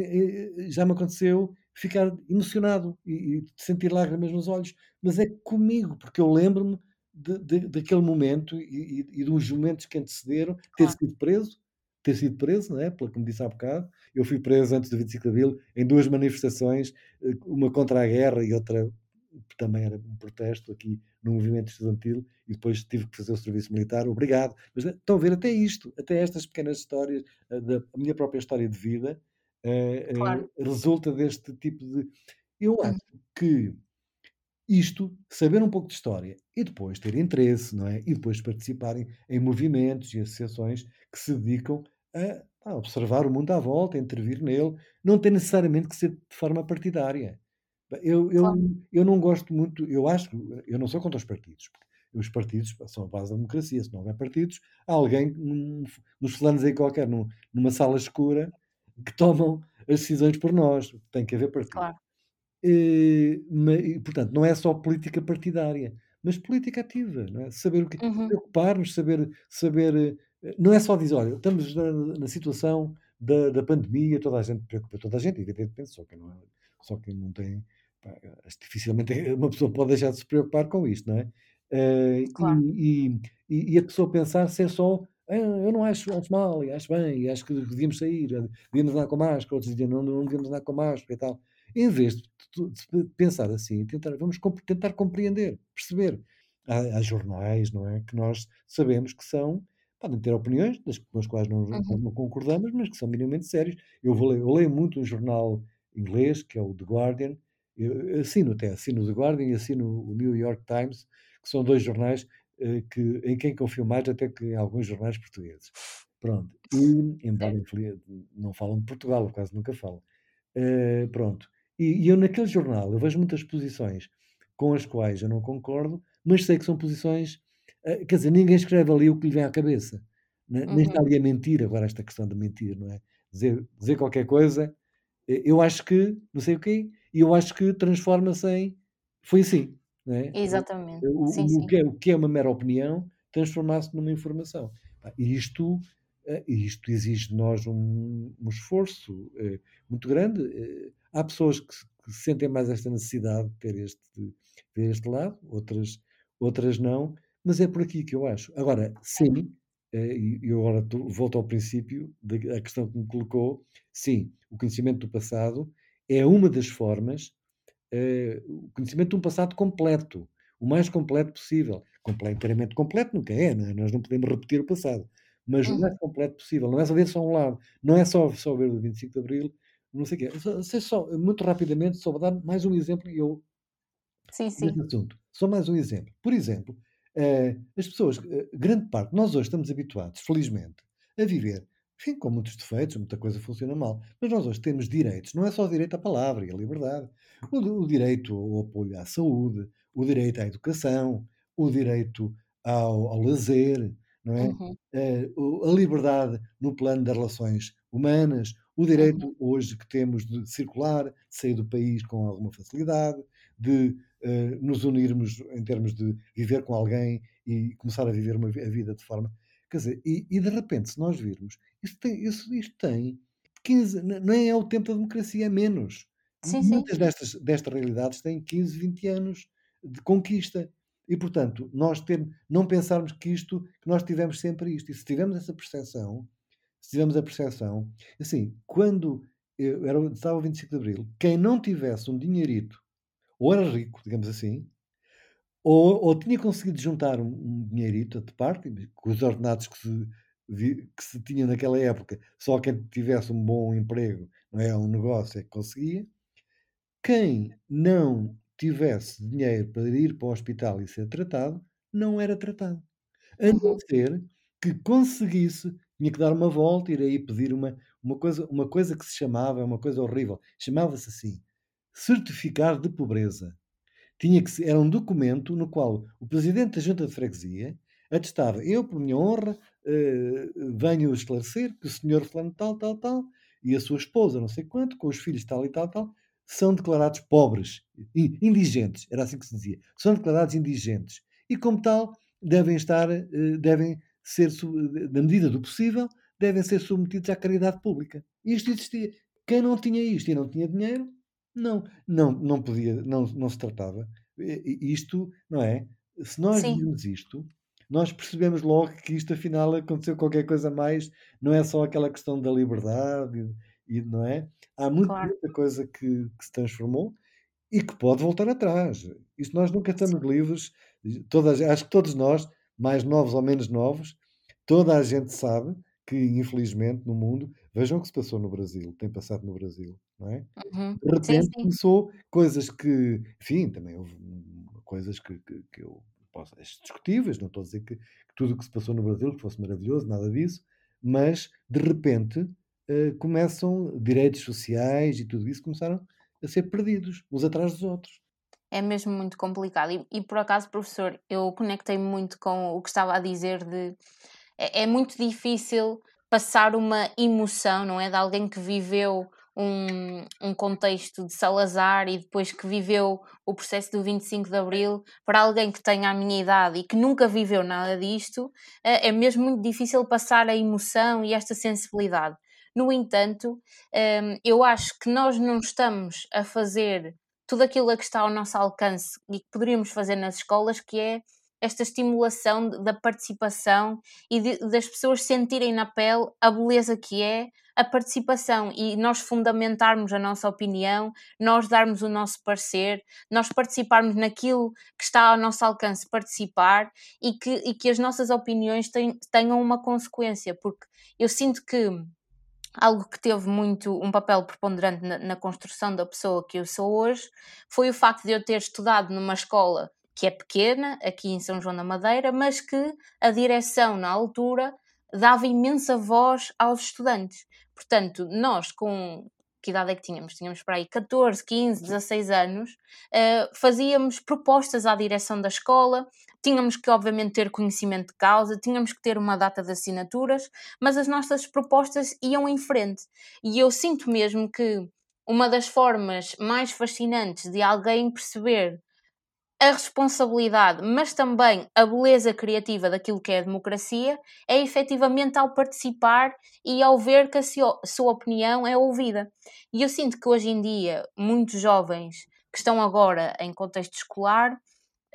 já me aconteceu ficar emocionado e, e sentir lágrimas nos olhos, mas é comigo, porque eu lembro-me de- de- daquele momento e, e, e dos momentos que antecederam, ter Claro. sido preso, ter sido preso, não é? Pelo que me disse há bocado. Eu fui preso antes do 25 de Abril em duas manifestações, eh, uma contra a guerra e outra também era um protesto aqui no movimento estudantil e depois tive que fazer o serviço militar. Obrigado. Mas eh, estão a ver até isto, até estas pequenas histórias, eh, da a minha própria história de vida, eh, Claro. resulta deste tipo de. Eu Uhum. acho que isto, saber um pouco de história e depois ter interesse, não é? E depois participarem em movimentos e associações que se dedicam a, a observar o mundo à volta, a intervir nele, não tem necessariamente que ser de forma partidária. Eu, eu, Claro. eu não gosto muito, eu acho, eu não sou contra os partidos. porque Os partidos são a base da democracia. Se não houver partidos, há alguém num, nos fulanos aí qualquer, num- numa sala escura, que tomam as decisões por nós. Tem que haver partidos. Claro. Eh, e, portanto, não é só política partidária, mas política ativa, não é? Saber o que Uhum. preocupar-nos, saber, saber, eh, não é só dizer, olha, estamos na, na situação da, da pandemia, toda a gente preocupa, toda a gente, evidentemente, só quem não, é- só quem não tem, pá, dificilmente [LAUGHS] uma pessoa pode deixar de se preocupar com isto, não é? Eh, Claro. e, e- e- a pessoa pensar ser só, "Ah, eu não acho, acho mal, e acho bem, e acho que devíamos sair, devíamos andar com máscara, outros diziam, não, não devíamos andar com máscara e tal. Em vez de, tu- de pensar assim, tentar, vamos comp- tentar compreender, perceber. Há, há jornais, não é? Que nós sabemos que são, podem ter opiniões, das, com as quais não, Uhum. não concordamos, mas que são minimamente sérios. Eu, vou eu leio muito um jornal inglês, que é o The Guardian, eu assino até, assino o The Guardian e assino o New York Times, que são dois jornais eh, que, em quem confio mais até que em alguns jornais portugueses. Pronto. E, embora infeliz- não falam de Portugal, quase nunca falam. Eh, pronto. E, e eu naquele jornal, eu vejo muitas posições com as quais eu não concordo, mas sei que são posições, eh, quer dizer, ninguém escreve ali o que lhe vem à cabeça. Ne- Nem está Uhum. ali a mentir, agora esta questão de mentir, não é? Dizer, dizer qualquer coisa, eu acho que, não sei o quê, e eu acho que transforma-se em, foi assim, não é? Exatamente. O, Sim, o- sim. que é, o que é uma mera opinião transformar-se numa informação. E isto, eh, isto exige de nós um, um esforço eh, muito grande. Eh, Há pessoas que, que sentem mais esta necessidade de ter este, ter este lado, outras, outras não, mas é por aqui que eu acho. Agora, sim, eu agora volto ao princípio da questão que me colocou, sim, o conhecimento do passado é uma das formas eh, o conhecimento de um passado completo, o mais completo possível. Comple inteiramente completo nunca é, não é? Nós não podemos repetir o passado, mas o mais Uhum. completo possível. Não é só ver só um lado, não é só, só ver o 25 de Abril, não sei o quê. Sei só, muito rapidamente, só vou dar mais um exemplo e eu Sim, sim. assunto. Só mais um exemplo. Por exemplo, eh, as pessoas, eh, grande parte, nós hoje estamos habituados, felizmente, a viver, enfim, com muitos defeitos, muita coisa funciona mal, mas nós hoje temos direitos, não é só o direito à palavra e à liberdade, o, o direito ao apoio à saúde, o direito à educação, o direito ao, ao lazer, não é? Uhum. Eh, o- a liberdade no plano das relações humanas, o Uhum. direito hoje que temos de circular, de sair do país com alguma facilidade, de eh, nos unirmos em termos de viver com alguém e começar a viver uma a vida de forma. Quer dizer, e, e de repente, se nós virmos, isto tem, isso, isto tem 15, n- nem é o tempo da democracia, é menos. Sim, sim. Muitas destas, destas realidades têm 15, 20 anos de conquista. E, portanto, nós ter, não pensarmos que isto, que nós tivemos sempre isto. E se tivermos essa percepção, se tivermos a percepção, assim, quando eu era, estava o 25 de Abril, quem não tivesse um dinheirito ou era rico, digamos assim, ou, ou tinha conseguido juntar um, um dinheirito de parte, com os ordenados que se, que se tinha naquela época, só quem tivesse um bom emprego, não é? Um negócio é que conseguia. Quem não tivesse dinheiro para ir para o hospital e ser tratado, não era tratado. A não Uhum. ser que conseguisse, tinha que dar uma volta, ir aí pedir uma, uma, coisa, uma coisa que se chamava, uma coisa horrível, chamava-se assim, certificado de pobreza. Tinha que era um documento no qual o presidente da junta de freguesia atestava, eu, por minha honra, eh, venho esclarecer que o senhor fulano tal, tal, tal, e a sua esposa, não sei quanto, com os filhos tal e tal, tal, são declarados pobres, indigentes, era assim que se dizia, são declarados indigentes. E como tal, devem estar, eh, devem ser, na medida do possível, devem ser submetidos à caridade pública. Isto existia. Quem não tinha isto e não tinha dinheiro, não, não, não podia, não, não se tratava. Isto, não é? Se nós Sim. vimos isto, nós percebemos logo que isto afinal aconteceu qualquer coisa mais, não é só aquela questão da liberdade, e, não é? Há muito, Claro. muita coisa que, que, se transformou e que pode voltar atrás. Isto nós nunca estamos Sim. livres, todas, acho que todos nós, mais novos ou menos novos, toda a gente sabe que, infelizmente, no mundo, vejam o que se passou no Brasil, tem passado no Brasil, não é? Uhum. De repente sim, sim. começou coisas que, enfim, também houve coisas que, que, que eu posso, discutíveis, não estou a dizer que, que tudo o que se passou no Brasil fosse maravilhoso, nada disso, mas de repente uh, começam direitos sociais e tudo isso começaram a ser perdidos, uns atrás dos outros. É mesmo muito complicado. E, e por acaso, professor, eu conectei muito com o que estava a dizer de é, é muito difícil passar uma emoção, não é? De alguém que viveu um, um, contexto de Salazar e depois que viveu o processo do 25 de Abril, para alguém que tenha a minha idade e que nunca viveu nada disto, é, é mesmo muito difícil passar a emoção e esta sensibilidade. No entanto, hum, eu acho que nós não estamos a fazer tudo aquilo a que está ao nosso alcance e que poderíamos fazer nas escolas, que é esta estimulação da participação e de, das pessoas sentirem na pele a beleza que é a participação e nós fundamentarmos a nossa opinião, nós darmos o nosso parecer, nós participarmos naquilo que está ao nosso alcance participar e que, e que as nossas opiniões tenham uma consequência, porque eu sinto que algo que teve muito um papel preponderante na, na, construção da pessoa que eu sou hoje foi o facto de eu ter estudado numa escola que é pequena, aqui em São João da Madeira, mas que a direção na altura dava imensa voz aos estudantes. Portanto, nós com que idade é que tínhamos? Tínhamos para aí 14, 15, 16 anos, uh, fazíamos propostas à direção da escola, tínhamos que, obviamente, ter conhecimento de causa, tínhamos que ter uma data de assinaturas, mas as nossas propostas iam em frente. E eu sinto mesmo que uma das formas mais fascinantes de alguém perceber a responsabilidade, mas também a beleza criativa daquilo que é a democracia, é efetivamente ao participar e ao ver que a sua opinião é ouvida. E eu sinto que hoje em dia muitos jovens que estão agora em contexto escolar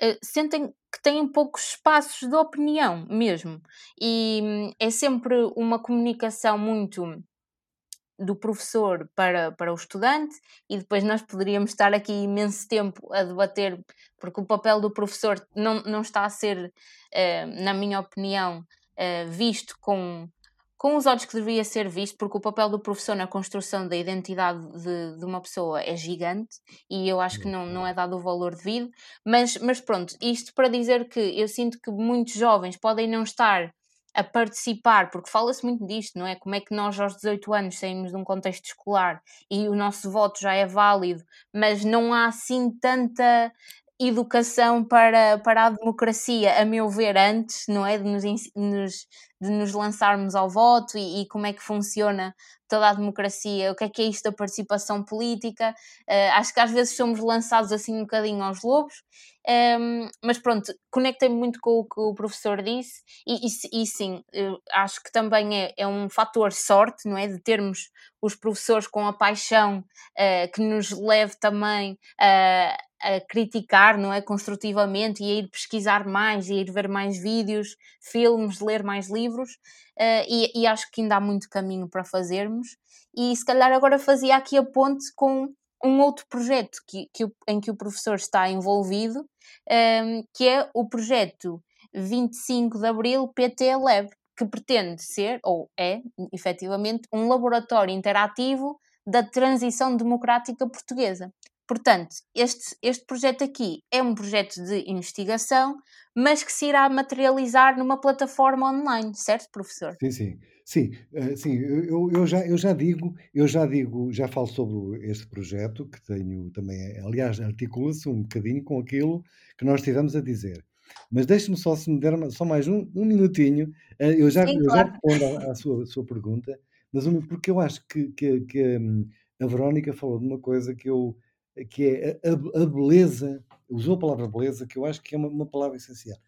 eh, sentem que têm poucos espaços de opinião mesmo. E hum, é sempre uma comunicação muito do professor para, para o estudante e depois nós poderíamos estar aqui imenso tempo a debater, porque o papel do professor não, não está a ser, eh, na minha opinião, eh, visto com, com os olhos que deveria ser visto, porque o papel do professor na construção da identidade de, de uma pessoa é gigante e eu acho que não, não é dado o valor devido, mas, mas pronto, isto para dizer que eu sinto que muitos jovens podem não estar a participar, porque fala-se muito disto, não é? Como é que nós aos 18 anos saímos de um contexto escolar e o nosso voto já é válido, mas não há assim tanta educação para, para a democracia, a meu ver, antes, não é? De nos, de nos lançarmos ao voto e, e, como é que funciona toda a democracia, o que é que é isto da participação política. Uh, acho que às vezes somos lançados assim um bocadinho aos lobos, um, ehm, mas pronto, conectei-me muito com o que o professor disse e, e, e sim, acho que também é, é, um fator sorte, não é? De termos os professores com a paixão uh, que nos leve também a a criticar, não é, construtivamente e a ir pesquisar mais, e a ir ver mais vídeos, filmes, ler mais livros, uh, e, e, acho que ainda há muito caminho para fazermos. E se calhar agora fazia aqui a ponte com um outro projeto que, que, em que o professor está envolvido, um, que é o projeto 25 de Abril PT Lab, que pretende ser, ou é, efetivamente, um laboratório interativo da transição democrática portuguesa. Portanto, este, este projeto aqui é um projeto de investigação, mas que se irá materializar numa plataforma online, certo, professor? Sim, sim. Sim, uh, sim eu, eu, já, eu já digo, eu já digo, já falo sobre este projeto, que tenho também, aliás, articula-se um bocadinho com aquilo que nós estivemos a dizer. Mas deixe-me só, se me der só mais um, um minutinho, uh, eu já, Sim, eu claro. já respondo à, à sua, sua pergunta, mas porque eu acho que, que, que um, a Verónica falou de uma coisa que eu que é a, a, beleza, usou a palavra beleza, que eu acho que é uma, uma palavra essencial.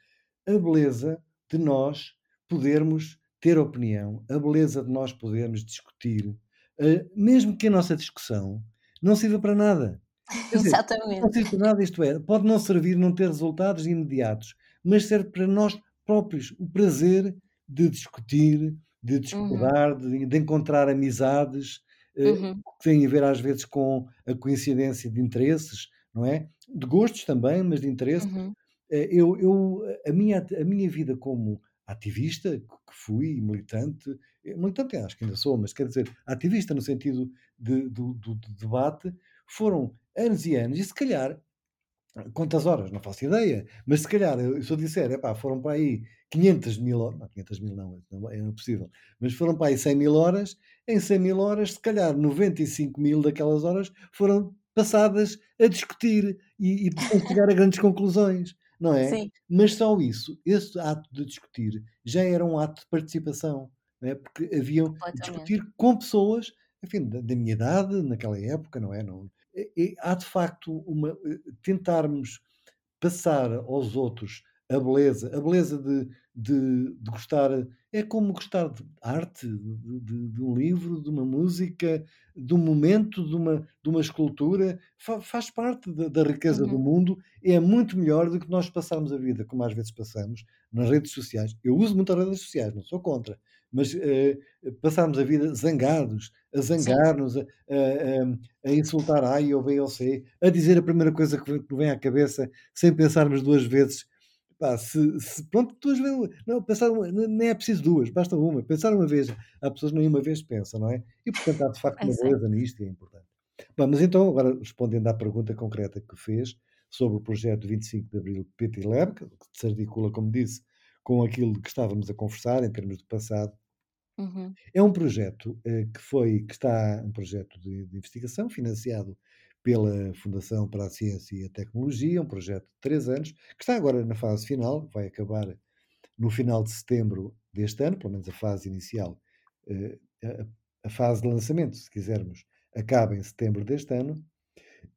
A beleza de nós podermos ter opinião, a beleza de nós podermos discutir, uh, mesmo que a nossa discussão não sirva para nada. Dizer, Exatamente. Não serve para nada, isto é, pode não servir, não ter resultados imediatos, mas serve para nós próprios o prazer de discutir, de uhum. discordar, uhum. de, de, encontrar amizades, eh, uhum. que têm a ver às vezes com a coincidência de interesses, não é? De gostos também, mas de interesses. Uhum. Eh, eu, eu, a, minha, a minha vida como ativista, que fui, militante, eh, militante acho que ainda sou, mas quer dizer, ativista no sentido de, do, do, do debate, foram anos e anos, e se calhar Quantas horas? Não faço ideia. Mas se calhar, se eu disser, epá, foram para aí 500 mil horas, não, 500 mil não, é impossível, mas foram para aí 100 mil horas, em 100 mil horas, se calhar 95 mil daquelas horas foram passadas a discutir e, e [LAUGHS] chegar a grandes conclusões, não é? Sim. Mas só isso, esse ato de discutir, já era um ato de participação, não é? Porque haviam discutir com pessoas, enfim, da, da minha idade, naquela época, não é? Não, há de facto uma eh, tentarmos passar aos outros a beleza, a beleza de, de, de gostar, é como gostar de arte, de, de, de, um livro, de uma música, de um momento, de uma, de uma escultura, Fa, faz parte da, da riqueza uhum. do mundo, é muito melhor do que nós passarmos a vida, como às vezes passamos, nas redes sociais. Eu uso muito as redes sociais, não sou contra, mas uh, passarmos a vida zangados, a zangar-nos, a, a, a, insultar A ou B ou C, a dizer a primeira coisa que vem à cabeça, sem pensarmos duas vezes. Pá, se, se, pronto, duas vezes, não, pensar nem é preciso duas, basta uma. Pensar uma vez, há pessoas que nem uma vez pensam, não é? E portanto há de facto uma beleza nisto e é importante. Bom, mas então, agora respondendo à pergunta concreta que fez sobre o projeto 25 de Abril PT Lab, que se articula, como disse, com aquilo que estávamos a conversar em termos do passado Uhum. É um projeto eh, que foi, que está um projeto de, de, investigação financiado pela Fundação para a Ciência e a Tecnologia, um projeto de três anos, que está agora na fase final, vai acabar no final de setembro deste ano, pelo menos a fase inicial, eh, a, a, fase de lançamento, se quisermos, acaba em setembro deste ano.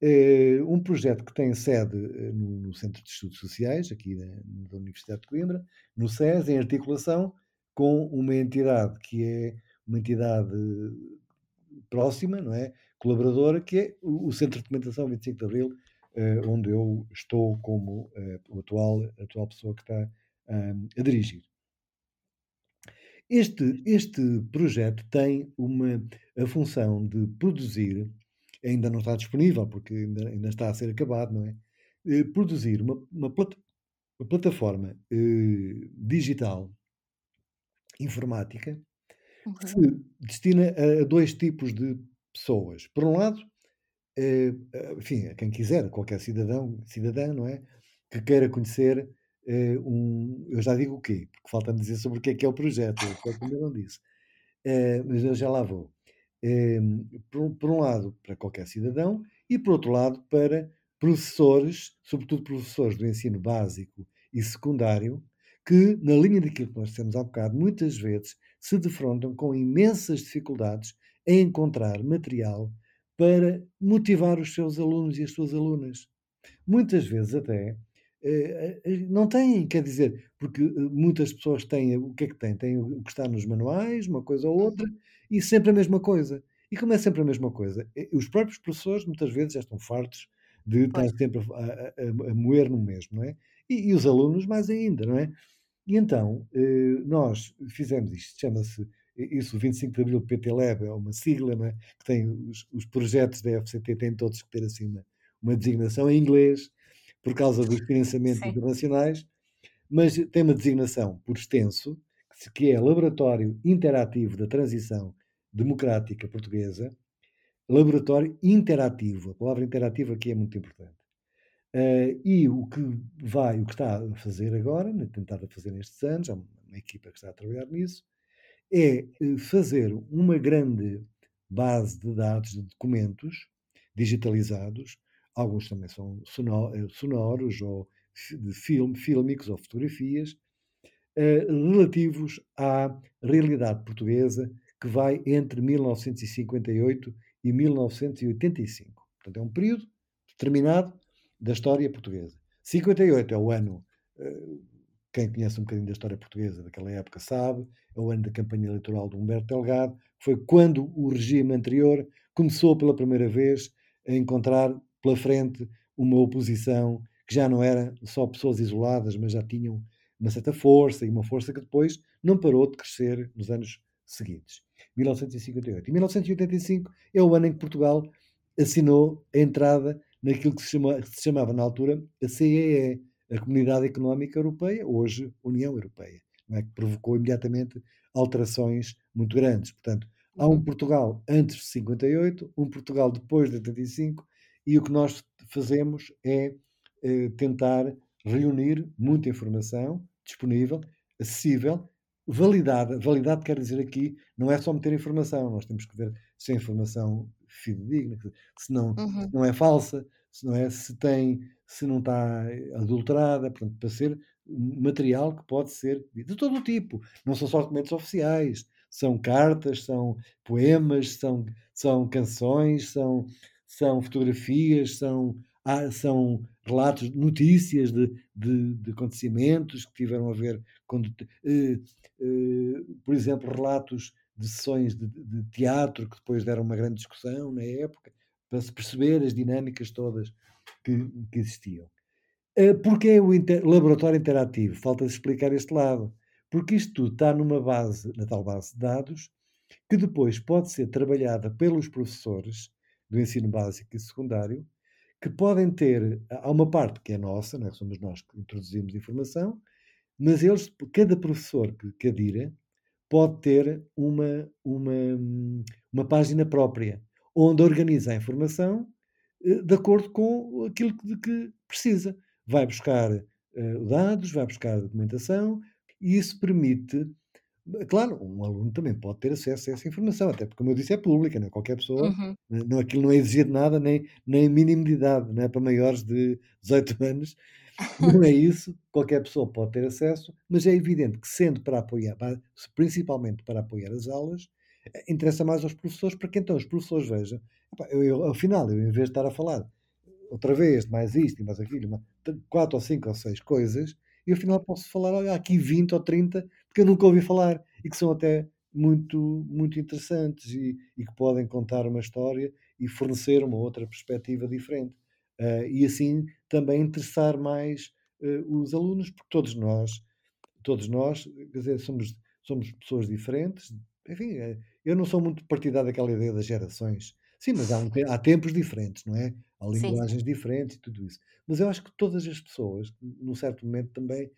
Eh, um projeto que tem sede no, no Centro de Estudos Sociais, aqui na, na Universidade de Coimbra, no SES, em articulação com uma entidade que é uma entidade próxima, não é? Colaboradora, que é o Centro de Documentação 25 de Abril, uh, onde eu estou como uh, atual, atual pessoa que está a dirigir. Este, este projeto tem uma, a função de produzir, ainda não está disponível, porque ainda, ainda está a ser acabado, não é? Uh, produzir uma, uma, plat uma plataforma digital informática que se uhum. destina a dois tipos de pessoas. Por um lado, eh, enfim, a quem quiser, qualquer cidadão, cidadã, não é? Que queira conhecer eh, um. Eu já digo o quê, porque falta-me dizer sobre o que é que é o projeto, eu ainda não disse. Eh, mas eu já lá vou. por, por um lado, para qualquer cidadão, e por outro lado, para professores, sobretudo professores do ensino básico e secundário, que, na linha daquilo que nós dissemos há bocado, muitas vezes se defrontam com imensas dificuldades em encontrar material para motivar os seus alunos e as suas alunas. Muitas vezes até eh, eh, não têm, quer dizer, porque eh, muitas pessoas têm o que é que têm? Têm o que está nos manuais, uma coisa ou outra, uhum. e sempre a mesma coisa. E como é sempre a mesma coisa, os próprios professores muitas vezes já estão fartos de estar sempre a, a, a moer no mesmo, não é? E, e, os alunos mais ainda, não é? E então, eh, nós fizemos isto, chama-se isso, o 25 de Abril PT Lab é uma sigla, é? que tem os, os, projetos da FCT têm todos que ter assim uma, uma designação em inglês, por causa dos financiamentos Sim. internacionais, mas tem uma designação por extenso, que é Laboratório Interativo da Transição Democrática Portuguesa, Laboratório Interativo. A palavra interativo aqui é muito importante. Uh, e o que vai, o que está a fazer agora, né, tentar fazer nestes anos, há uma, equipa que está a trabalhar nisso, é eh, fazer uma grande base de dados, de documentos digitalizados, alguns também são eh, sonoros ou de filme, fílmicos ou fotografias, eh, relativos à realidade portuguesa que vai entre 1958 e 1985. Portanto, é um período determinado da história portuguesa. 58 é o ano quem conhece um bocadinho da história portuguesa daquela época sabe, é o ano da campanha eleitoral de Humberto Delgado, foi quando o regime anterior começou pela primeira vez a encontrar pela frente uma oposição que já não era só pessoas isoladas, mas já tinham uma certa força e uma força que depois não parou de crescer nos anos seguintes. 1958. E 1985 é o ano em que Portugal assinou a entrada naquilo que se, chama, que se chamava na altura a CEE, a Comunidade Económica Europeia, hoje União Europeia, é? que provocou imediatamente alterações muito grandes. Portanto, há um uhum. Portugal antes de 58, um Portugal depois de 85, e o que nós fazemos é eh, tentar reunir muita informação disponível, acessível, validada. Validade quer dizer aqui, não é só meter informação, nós temos que ver se a informação fidedigna, se não, uhum. se não é falsa, se não é se tem se não está adulterada, portanto, para ser material que pode ser de todo o tipo. Não são só documentos oficiais, são cartas, são poemas, são, são canções, são, são fotografias, são, são relatos, notícias de, de, de, acontecimentos que tiveram a ver com, eh, eh, por exemplo, relatos de sessões de, de, teatro que depois deram uma grande discussão na época, para se perceber as dinâmicas todas que, que existiam. Uh, Porquê é o inter, laboratório interativo? Falta explicar este lado. Porque isto tudo está numa base, na tal base de dados, que depois pode ser trabalhada pelos professores do ensino básico e secundário, que podem ter, há uma parte que é nossa, não é? somos nós que introduzimos informação, mas eles, cada professor que, que adira, pode ter uma, uma, uma página própria, onde organiza a informação eh, de acordo com aquilo de que precisa. Vai buscar uh, dados, vai buscar documentação, e isso permite. Claro, um aluno também pode ter acesso a essa informação, até porque, como eu disse, é pública, não é? qualquer pessoa, uhum. não, aquilo não é exigido nada, nem, nem mínimo de idade, não é para maiores de 18 [LAUGHS] anos, [LAUGHS] não é isso, qualquer pessoa pode ter acesso, mas é evidente que, sendo para apoiar, principalmente para apoiar as aulas, eh, interessa mais aos professores, para que então os professores vejam eu, eu, afinal, eu, em vez de estar a falar outra vez mais isto e mais aquilo, uma, quatro ou cinco ou seis coisas, e afinal posso falar olha, aqui 20 ou 30 porque eu nunca ouvi falar e que são até muito, muito interessantes e, e que podem contar uma história e fornecer uma outra perspectiva diferente. Uh, e assim também interessar mais uh, os alunos, porque todos nós, todos nós, quer dizer, somos, somos pessoas diferentes. Enfim, eh, eu não sou muito partidário daquela ideia das gerações. Sim, mas há, um há tempos diferentes, não é? Há Sim. linguagens diferentes e tudo isso. Mas eu acho que todas as pessoas, num certo momento também,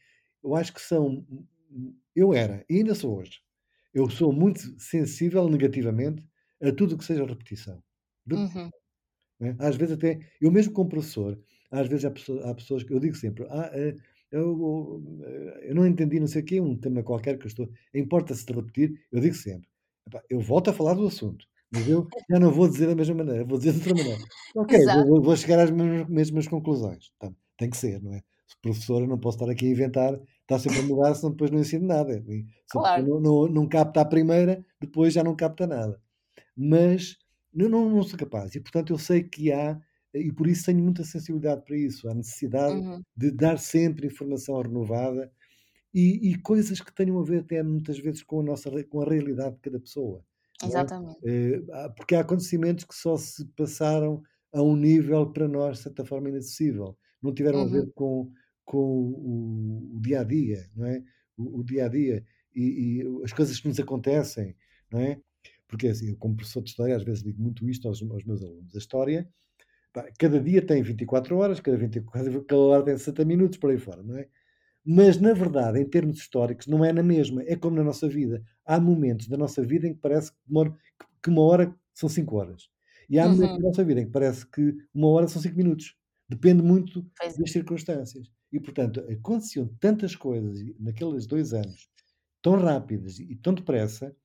eu acho que são. Eu era, e ainda sou hoje, eu sou muito sensível negativamente a tudo o que seja repetição. Uhum. É? Às vezes, até, eu mesmo como professor, às vezes há pessoas, há pessoas que eu digo sempre: ah, eh, eu, eu, eu, não entendi, não sei o quê, um tema qualquer que eu estou. Importa-se de repetir, eu digo sempre: eu volto a falar do assunto. Mas eu [LAUGHS] já não vou dizer da mesma maneira, vou dizer de outra maneira. Ok, vou, vou chegar às mesmas, mesmas conclusões. Então, tem que ser, não é? Se professora, não posso estar aqui a inventar, está sempre a mudar, senão depois não ensino nada. Claro. não, não, não capta a primeira, depois já não capta nada. Mas eu não, não sou capaz. E, portanto, eu sei que há, e por isso tenho muita sensibilidade para isso, a necessidade uhum. de dar sempre informação renovada e, e, coisas que tenham a ver até muitas vezes com a nossa com a realidade de cada pessoa. É? Exatamente. É? Porque há acontecimentos que só se passaram a um nível para nós, de certa forma, inacessível. Não tiveram uhum. a ver uhum. com, com o, o, dia a dia, não é? O, o, dia a dia. e, e as coisas que nos acontecem, não é? Porque assim, eu como professor de História às vezes digo muito isto aos, aos meus alunos. A História, cada dia tem 24 horas, cada, 24, [LAUGHS] cada hora tem 60 minutos, por aí fora, não é? Mas, na verdade, em termos históricos, não é na mesma. É como na nossa vida. Há momentos da nossa vida em que parece que, demora, que uma hora são 5 horas. E há uhum. momentos da nossa vida em que parece que uma hora são 5 minutos. Depende muito pois das é. circunstâncias. E, portanto, aconteciam tantas coisas naqueles dois anos, tão rápidas e tão depressa,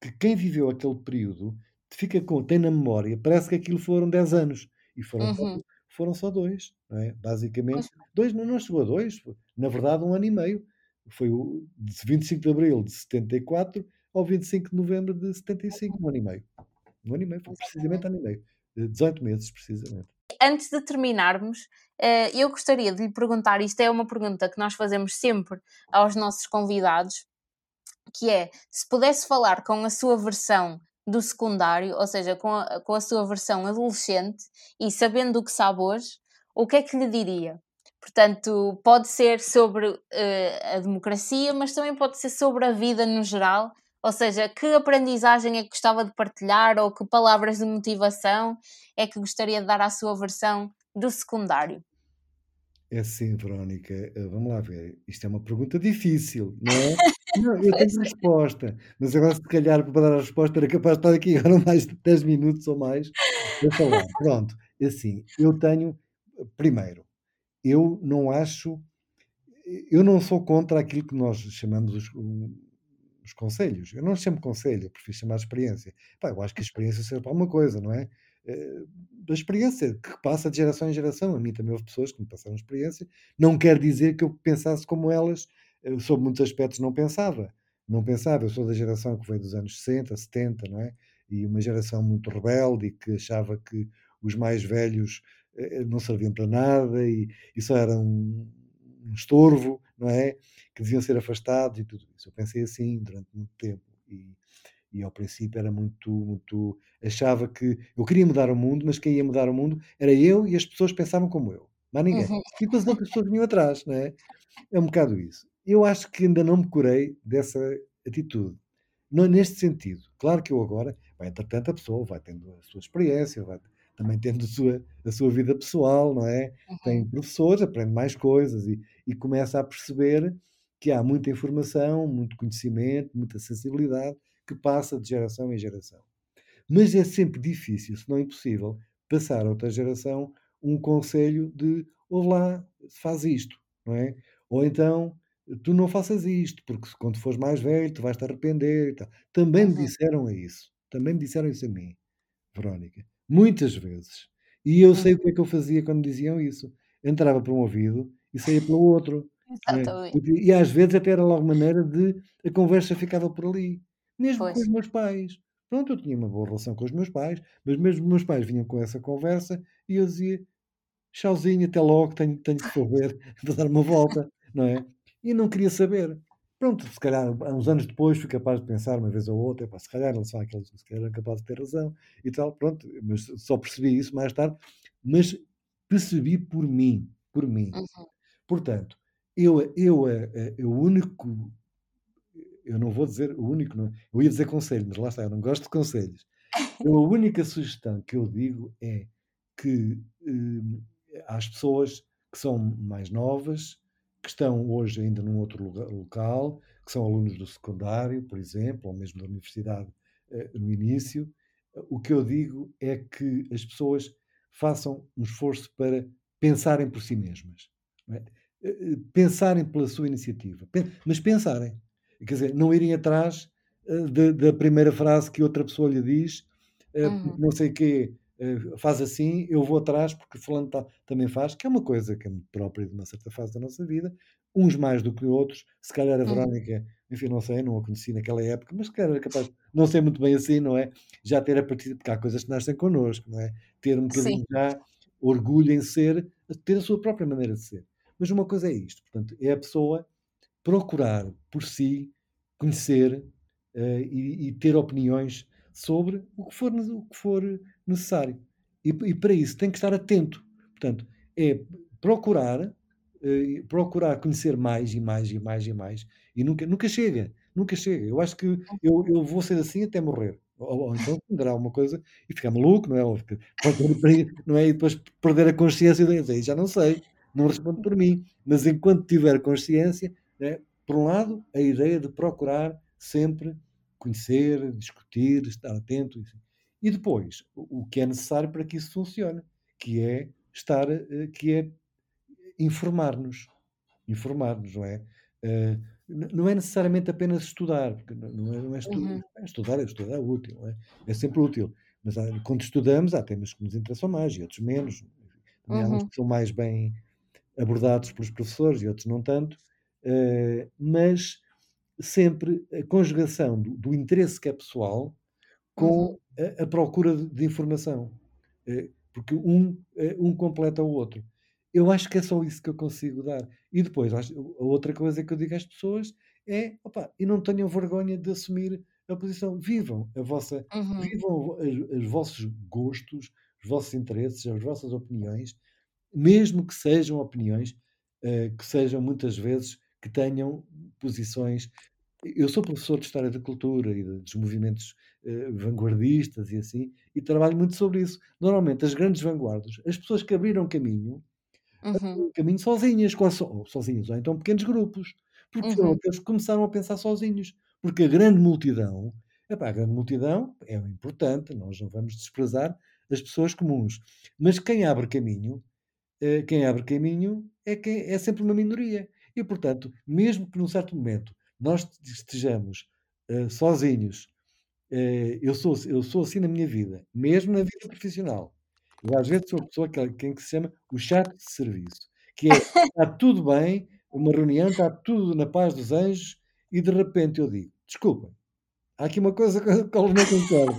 que quem viveu aquele período fica com, tem na memória, parece que aquilo foram 10 anos. E foram, uhum. só, foram só dois, é? Basicamente, pois. dois, não, não chegou a dois, na verdade, um ano e meio. Foi o de 25 de abril de 74 ao 25 de novembro de 75, um ano e meio. Um ano e meio, foi precisamente um ano e meio. 18 meses, precisamente. Antes de terminarmos, eh, eu gostaria de lhe perguntar: isto é uma pergunta que nós fazemos sempre aos nossos convidados, que é se pudesse falar com a sua versão do secundário, ou seja, com a, com a sua versão adolescente e sabendo o que sabe hoje, o que é que lhe diria? Portanto, pode ser sobre uh, a democracia, mas também pode ser sobre a vida no geral. Ou seja, que aprendizagem é que gostava de partilhar ou que palavras de motivação é que gostaria de dar à sua versão do secundário? É sim, Verónica. Eh, vamos lá ver. Isto é uma pergunta difícil, não é? [LAUGHS] Não, eu tenho resposta, mas agora se calhar para dar a resposta era capaz de estar aqui agora [LAUGHS] mais de 10 minutos ou mais a falar. Pronto, é assim, eu tenho, primeiro, eu não acho, eu não sou contra aquilo que nós chamamos os, os conselhos. Eu não chamo conselho, eu prefiro chamar experiência. Pá, eu acho que a experiência serve para alguma coisa, não é? Eh, da experiência que passa de geração em geração. A mim também houve pessoas que me passaram experiência. Não quer dizer que eu pensasse como elas, eu, sobre muitos aspectos não pensava. Não pensava. Eu sou da geração que veio dos anos 60, 70, não é? E uma geração muito rebelde e que achava que os mais velhos eh, não serviam para nada e, e só eram um, um estorvo, não é? Que deviam ser afastados e tudo isso. Eu pensei assim durante muito tempo. E, e ao princípio era muito, muito. Achava que eu queria mudar o mundo, mas quem ia mudar o mundo era eu e as pessoas pensavam como eu, mais ninguém. Uhum. E depois as outras pessoas vinham atrás, não é? É um bocado isso. Eu acho que ainda não me curei dessa atitude. Não neste sentido. Claro que eu agora, bem, entretanto, a pessoa vai tendo a sua experiência, vai também tendo a sua, a sua vida pessoal, não é? Uhum. Tem professores, aprende mais coisas e, e começa a perceber que há muita informação, muito conhecimento, muita sensibilidade que passa de geração em geração. Mas é sempre difícil, se não impossível, passar a outra geração um conselho de ouve lá, faz isto, não é? Ou então tu não faças isto, porque quando fores mais velho tu vais te arrepender e tal. Também me disseram isso. Também me disseram isso a mim, Verónica. Muitas vezes. E eu sei o que é que eu fazia quando diziam isso. Entrava por um ouvido e saía pelo outro. É? E às vezes até era logo maneira de a conversa ficava por ali mesmo Pois. com os meus pais. Pronto, eu tinha uma boa relação com os meus pais, mas mesmo os meus pais vinham com essa conversa e eu dizia: "Tchauzinho, até logo, tenho tenho que correr, [LAUGHS] vou dar uma volta", não é? E não queria saber. Pronto, se calhar uns anos depois fui capaz de pensar uma vez ou outra: "Epá, se calhar eles são aqueles se calhar eram capazes de ter razão e tal", pronto, mas só percebi isso mais tarde, mas percebi por mim, por mim. Uhum. Portanto, eu eu, eh, eh, o único eu não vou dizer o único, não, é? eu ia dizer conselho, mas lá está, eu não gosto de conselhos. Eu, a [LAUGHS] única sugestão que eu digo é que eh, às pessoas que são mais novas, que estão hoje ainda num outro lugar, local, que são alunos do secundário, por exemplo, ou mesmo da universidade eh, no início, o que eu digo é que as pessoas façam um esforço para pensarem por si mesmas. É? Eh, eh, pensarem pela sua iniciativa, mas pensarem. Quer dizer, não irem atrás uh, da primeira frase que outra pessoa lhe diz, uh, uhum. não sei o quê, uh, faz assim, eu vou atrás porque fulano tá, também faz, que é uma coisa que é muito própria de uma certa fase da nossa vida, uns mais do que outros, se calhar a uhum. Verónica, uhum. enfim, não sei, não a conheci naquela época, mas se calhar era capaz, não sei muito bem assim, não é? Já ter a partir, porque há coisas que nascem connosco, não é? Ter um bocadinho já orgulho em ser, ter a sua própria maneira de ser. Mas uma coisa é isto, portanto, é a pessoa procurar por si conhecer uh, e, e, ter opiniões sobre o que for, o que for necessário. E, e, para isso tem que estar atento. Portanto, é procurar, uh, procurar conhecer mais e mais e mais e mais. E nunca, nunca chega. nunca chega. Eu acho que eu, eu vou ser assim até morrer. Ou, ou então dará alguma coisa e ficar maluco, não é? Ou não é? E depois perder a consciência e dizer, já não sei, não respondo por mim. Mas enquanto tiver consciência, né, por um lado, a ideia de procurar sempre conhecer, discutir, estar atento. E depois, o que é necessário para que isso funcione, que é estar, eh, que é informar-nos. Informar-nos, não é? Uh, não é necessariamente apenas estudar, porque não é, não é estudar, uhum. é estudar, é estudar é útil, é? é? sempre útil. Mas quando estudamos, há temas que nos interessam mais e outros menos. Também uhum. há uns que são mais bem abordados pelos professores e outros não tanto. Uh, mas sempre a conjugação do, do interesse que é pessoal com uhum. a, a, procura de, de informação. Uh, porque um, uh, um completa o outro. Eu acho que é só isso que eu consigo dar. E depois, a outra coisa que eu digo às pessoas é, opa, e não tenham vergonha de assumir a posição. Vivam a vossa, uhum. vivam os vossos gostos, os vossos interesses, as vossas opiniões, mesmo que sejam opiniões uh, que sejam muitas vezes que tenham posições. Eu sou professor de História da Cultura e dos movimentos uh, vanguardistas e assim, e trabalho muito sobre isso. Normalmente, as grandes vanguardas, as pessoas que abriram caminho, uhum. caminho sozinhas, ou sozinhas, ou então pequenos grupos, porque uhum. foram aqueles que começaram a pensar sozinhos. Porque a grande multidão, epá, a grande multidão é importante, nós não vamos desprezar as pessoas comuns, mas quem abre caminho, eh, quem abre caminho é, quem, é sempre uma minoria. E, portanto, mesmo que num certo momento nós estejamos uh, sozinhos, uh, eu, sou, eu sou assim na minha vida, mesmo na vida profissional, eu às vezes sou a pessoa que, quem que se chama o chato de serviço, que é, está [LAUGHS] tudo bem, uma reunião, está tudo na paz dos anjos, e de repente eu digo, desculpa, há aqui uma coisa [LAUGHS] com a qual não concordo.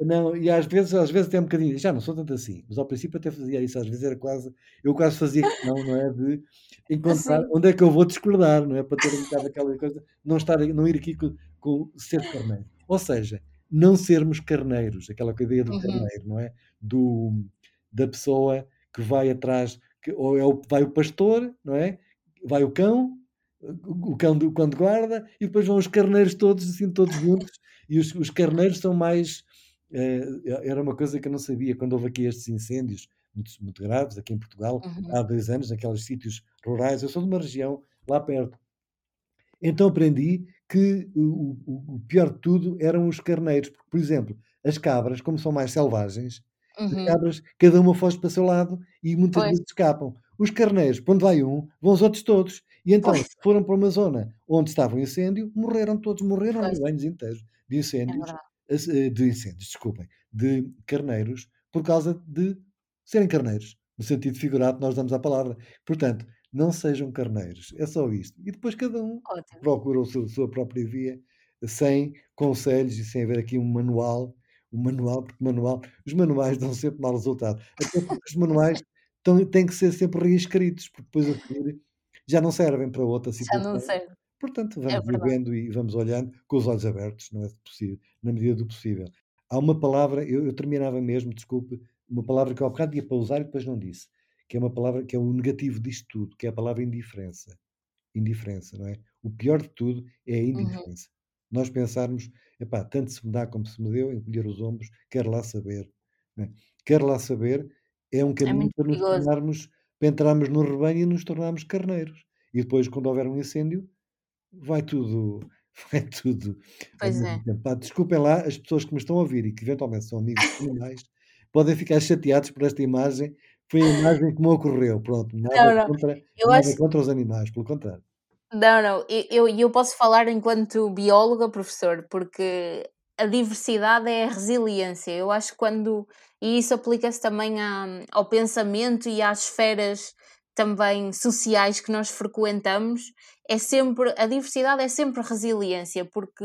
Não, e às vezes, às vezes até um bocadinho, já não sou tanto assim, mas ao princípio até fazia isso, às vezes era quase, eu quase fazia questão, não é? De encontrar onde é que eu vou discordar, não é? Para ter um bocado aquela coisa, não, estar, não ir aqui com, com ser carneiro. Ou seja, não sermos carneiros, aquela ideia do uhum. carneiro, não é? Do, da pessoa que vai atrás, que, ou é o, vai o pastor, não é? Vai o cão, o cão do, quando guarda, e depois vão os carneiros todos, assim, todos juntos, e os, os carneiros são mais. Eh, era uma coisa que eu não sabia quando houve aqui estes incêndios muito, muito graves aqui em Portugal, uhum. há dois anos, naqueles sítios rurais. Eu sou de uma região lá perto. Então aprendi que o, o, o, pior de tudo eram os carneiros, porque, por exemplo, as cabras, como são mais selvagens, uhum. as cabras, cada uma foge para o seu lado e muitas pois. vezes escapam. Os carneiros, quando vai um, vão os outros todos. E então, pois. foram para uma zona onde estava um incêndio, morreram todos, morreram anos inteiros de é incêndios, é de incêndios, desculpem, de carneiros, por causa de serem carneiros. No sentido figurado, nós damos a palavra. Portanto, não sejam carneiros. É só isto. E depois cada um Ótimo. procura a sua, sua própria via, sem conselhos e sem haver aqui um manual. Um manual, porque manual, os manuais dão sempre mau resultado. Até porque os manuais tão, têm que ser sempre reescritos, porque depois a seguir já não servem para outra situação. Já não servem. Portanto, vamos é vivendo e vamos olhando com os olhos abertos, não é possível, na medida do possível. Há uma palavra, eu, eu terminava mesmo, desculpe, uma palavra que eu há bocado ia para usar e depois não disse que é uma palavra que é o negativo disto tudo, que é a palavra indiferença. Indiferença, não é? O pior de tudo é a uhum. indiferença. Uhum. Nós pensarmos, epá, tanto se me dá como se me deu, encolher os ombros, quero lá saber. É? Quero lá saber é um é caminho é para nos tornarmos, para entrarmos no rebanho e nos tornarmos carneiros. E depois, quando houver um incêndio, vai tudo, [LAUGHS] vai tudo. Pois é. Desculpem lá as pessoas que me estão a ouvir e que eventualmente são amigos animais, podem ficar chateados por esta imagem, foi a imagem que me ocorreu, pronto. Nada, não, não. Contra, nada acho... contra os animais, pelo contrário. Não, não, eu, eu posso falar enquanto bióloga, professor, porque a diversidade é a resiliência. Eu acho que quando. E isso aplica-se também a, ao pensamento e às esferas também sociais que nós frequentamos é sempre, a diversidade é sempre resiliência, porque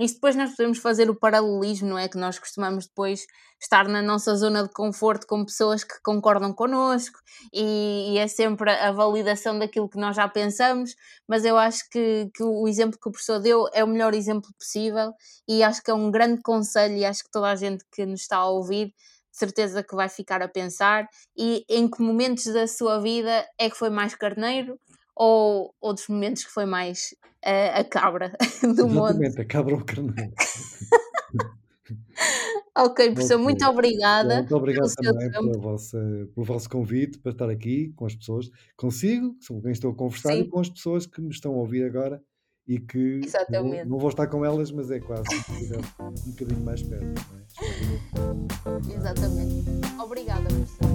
isso depois nós podemos fazer o paralelismo, não é? Que nós costumamos depois estar na nossa zona de conforto com pessoas que concordam connosco e, e é sempre a validação daquilo que nós já pensamos, mas eu acho que, que o exemplo que o professor deu é o melhor exemplo possível e acho que é um grande conselho e acho que toda a gente que nos está a ouvir certeza que vai ficar a pensar e em que momentos da sua vida é que foi mais carneiro ou outros momentos que foi mais uh, a cabra [LAUGHS] do Exatamente, monte? a cabra ou o carneiro. [LAUGHS] ok, professor, muito obrigada Muito obrigado também pela vossa, pelo vosso convite para estar aqui com as pessoas, consigo, que sou com quem estou a conversar, e Sim, com as pessoas que me estão a ouvir agora e que exatamente, não vou estar com elas, mas é quase um bocadinho mais perto. não é? exatamente. Obrigada, professor.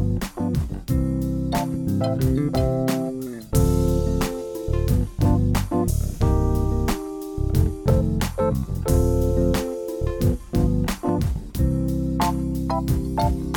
Thank you.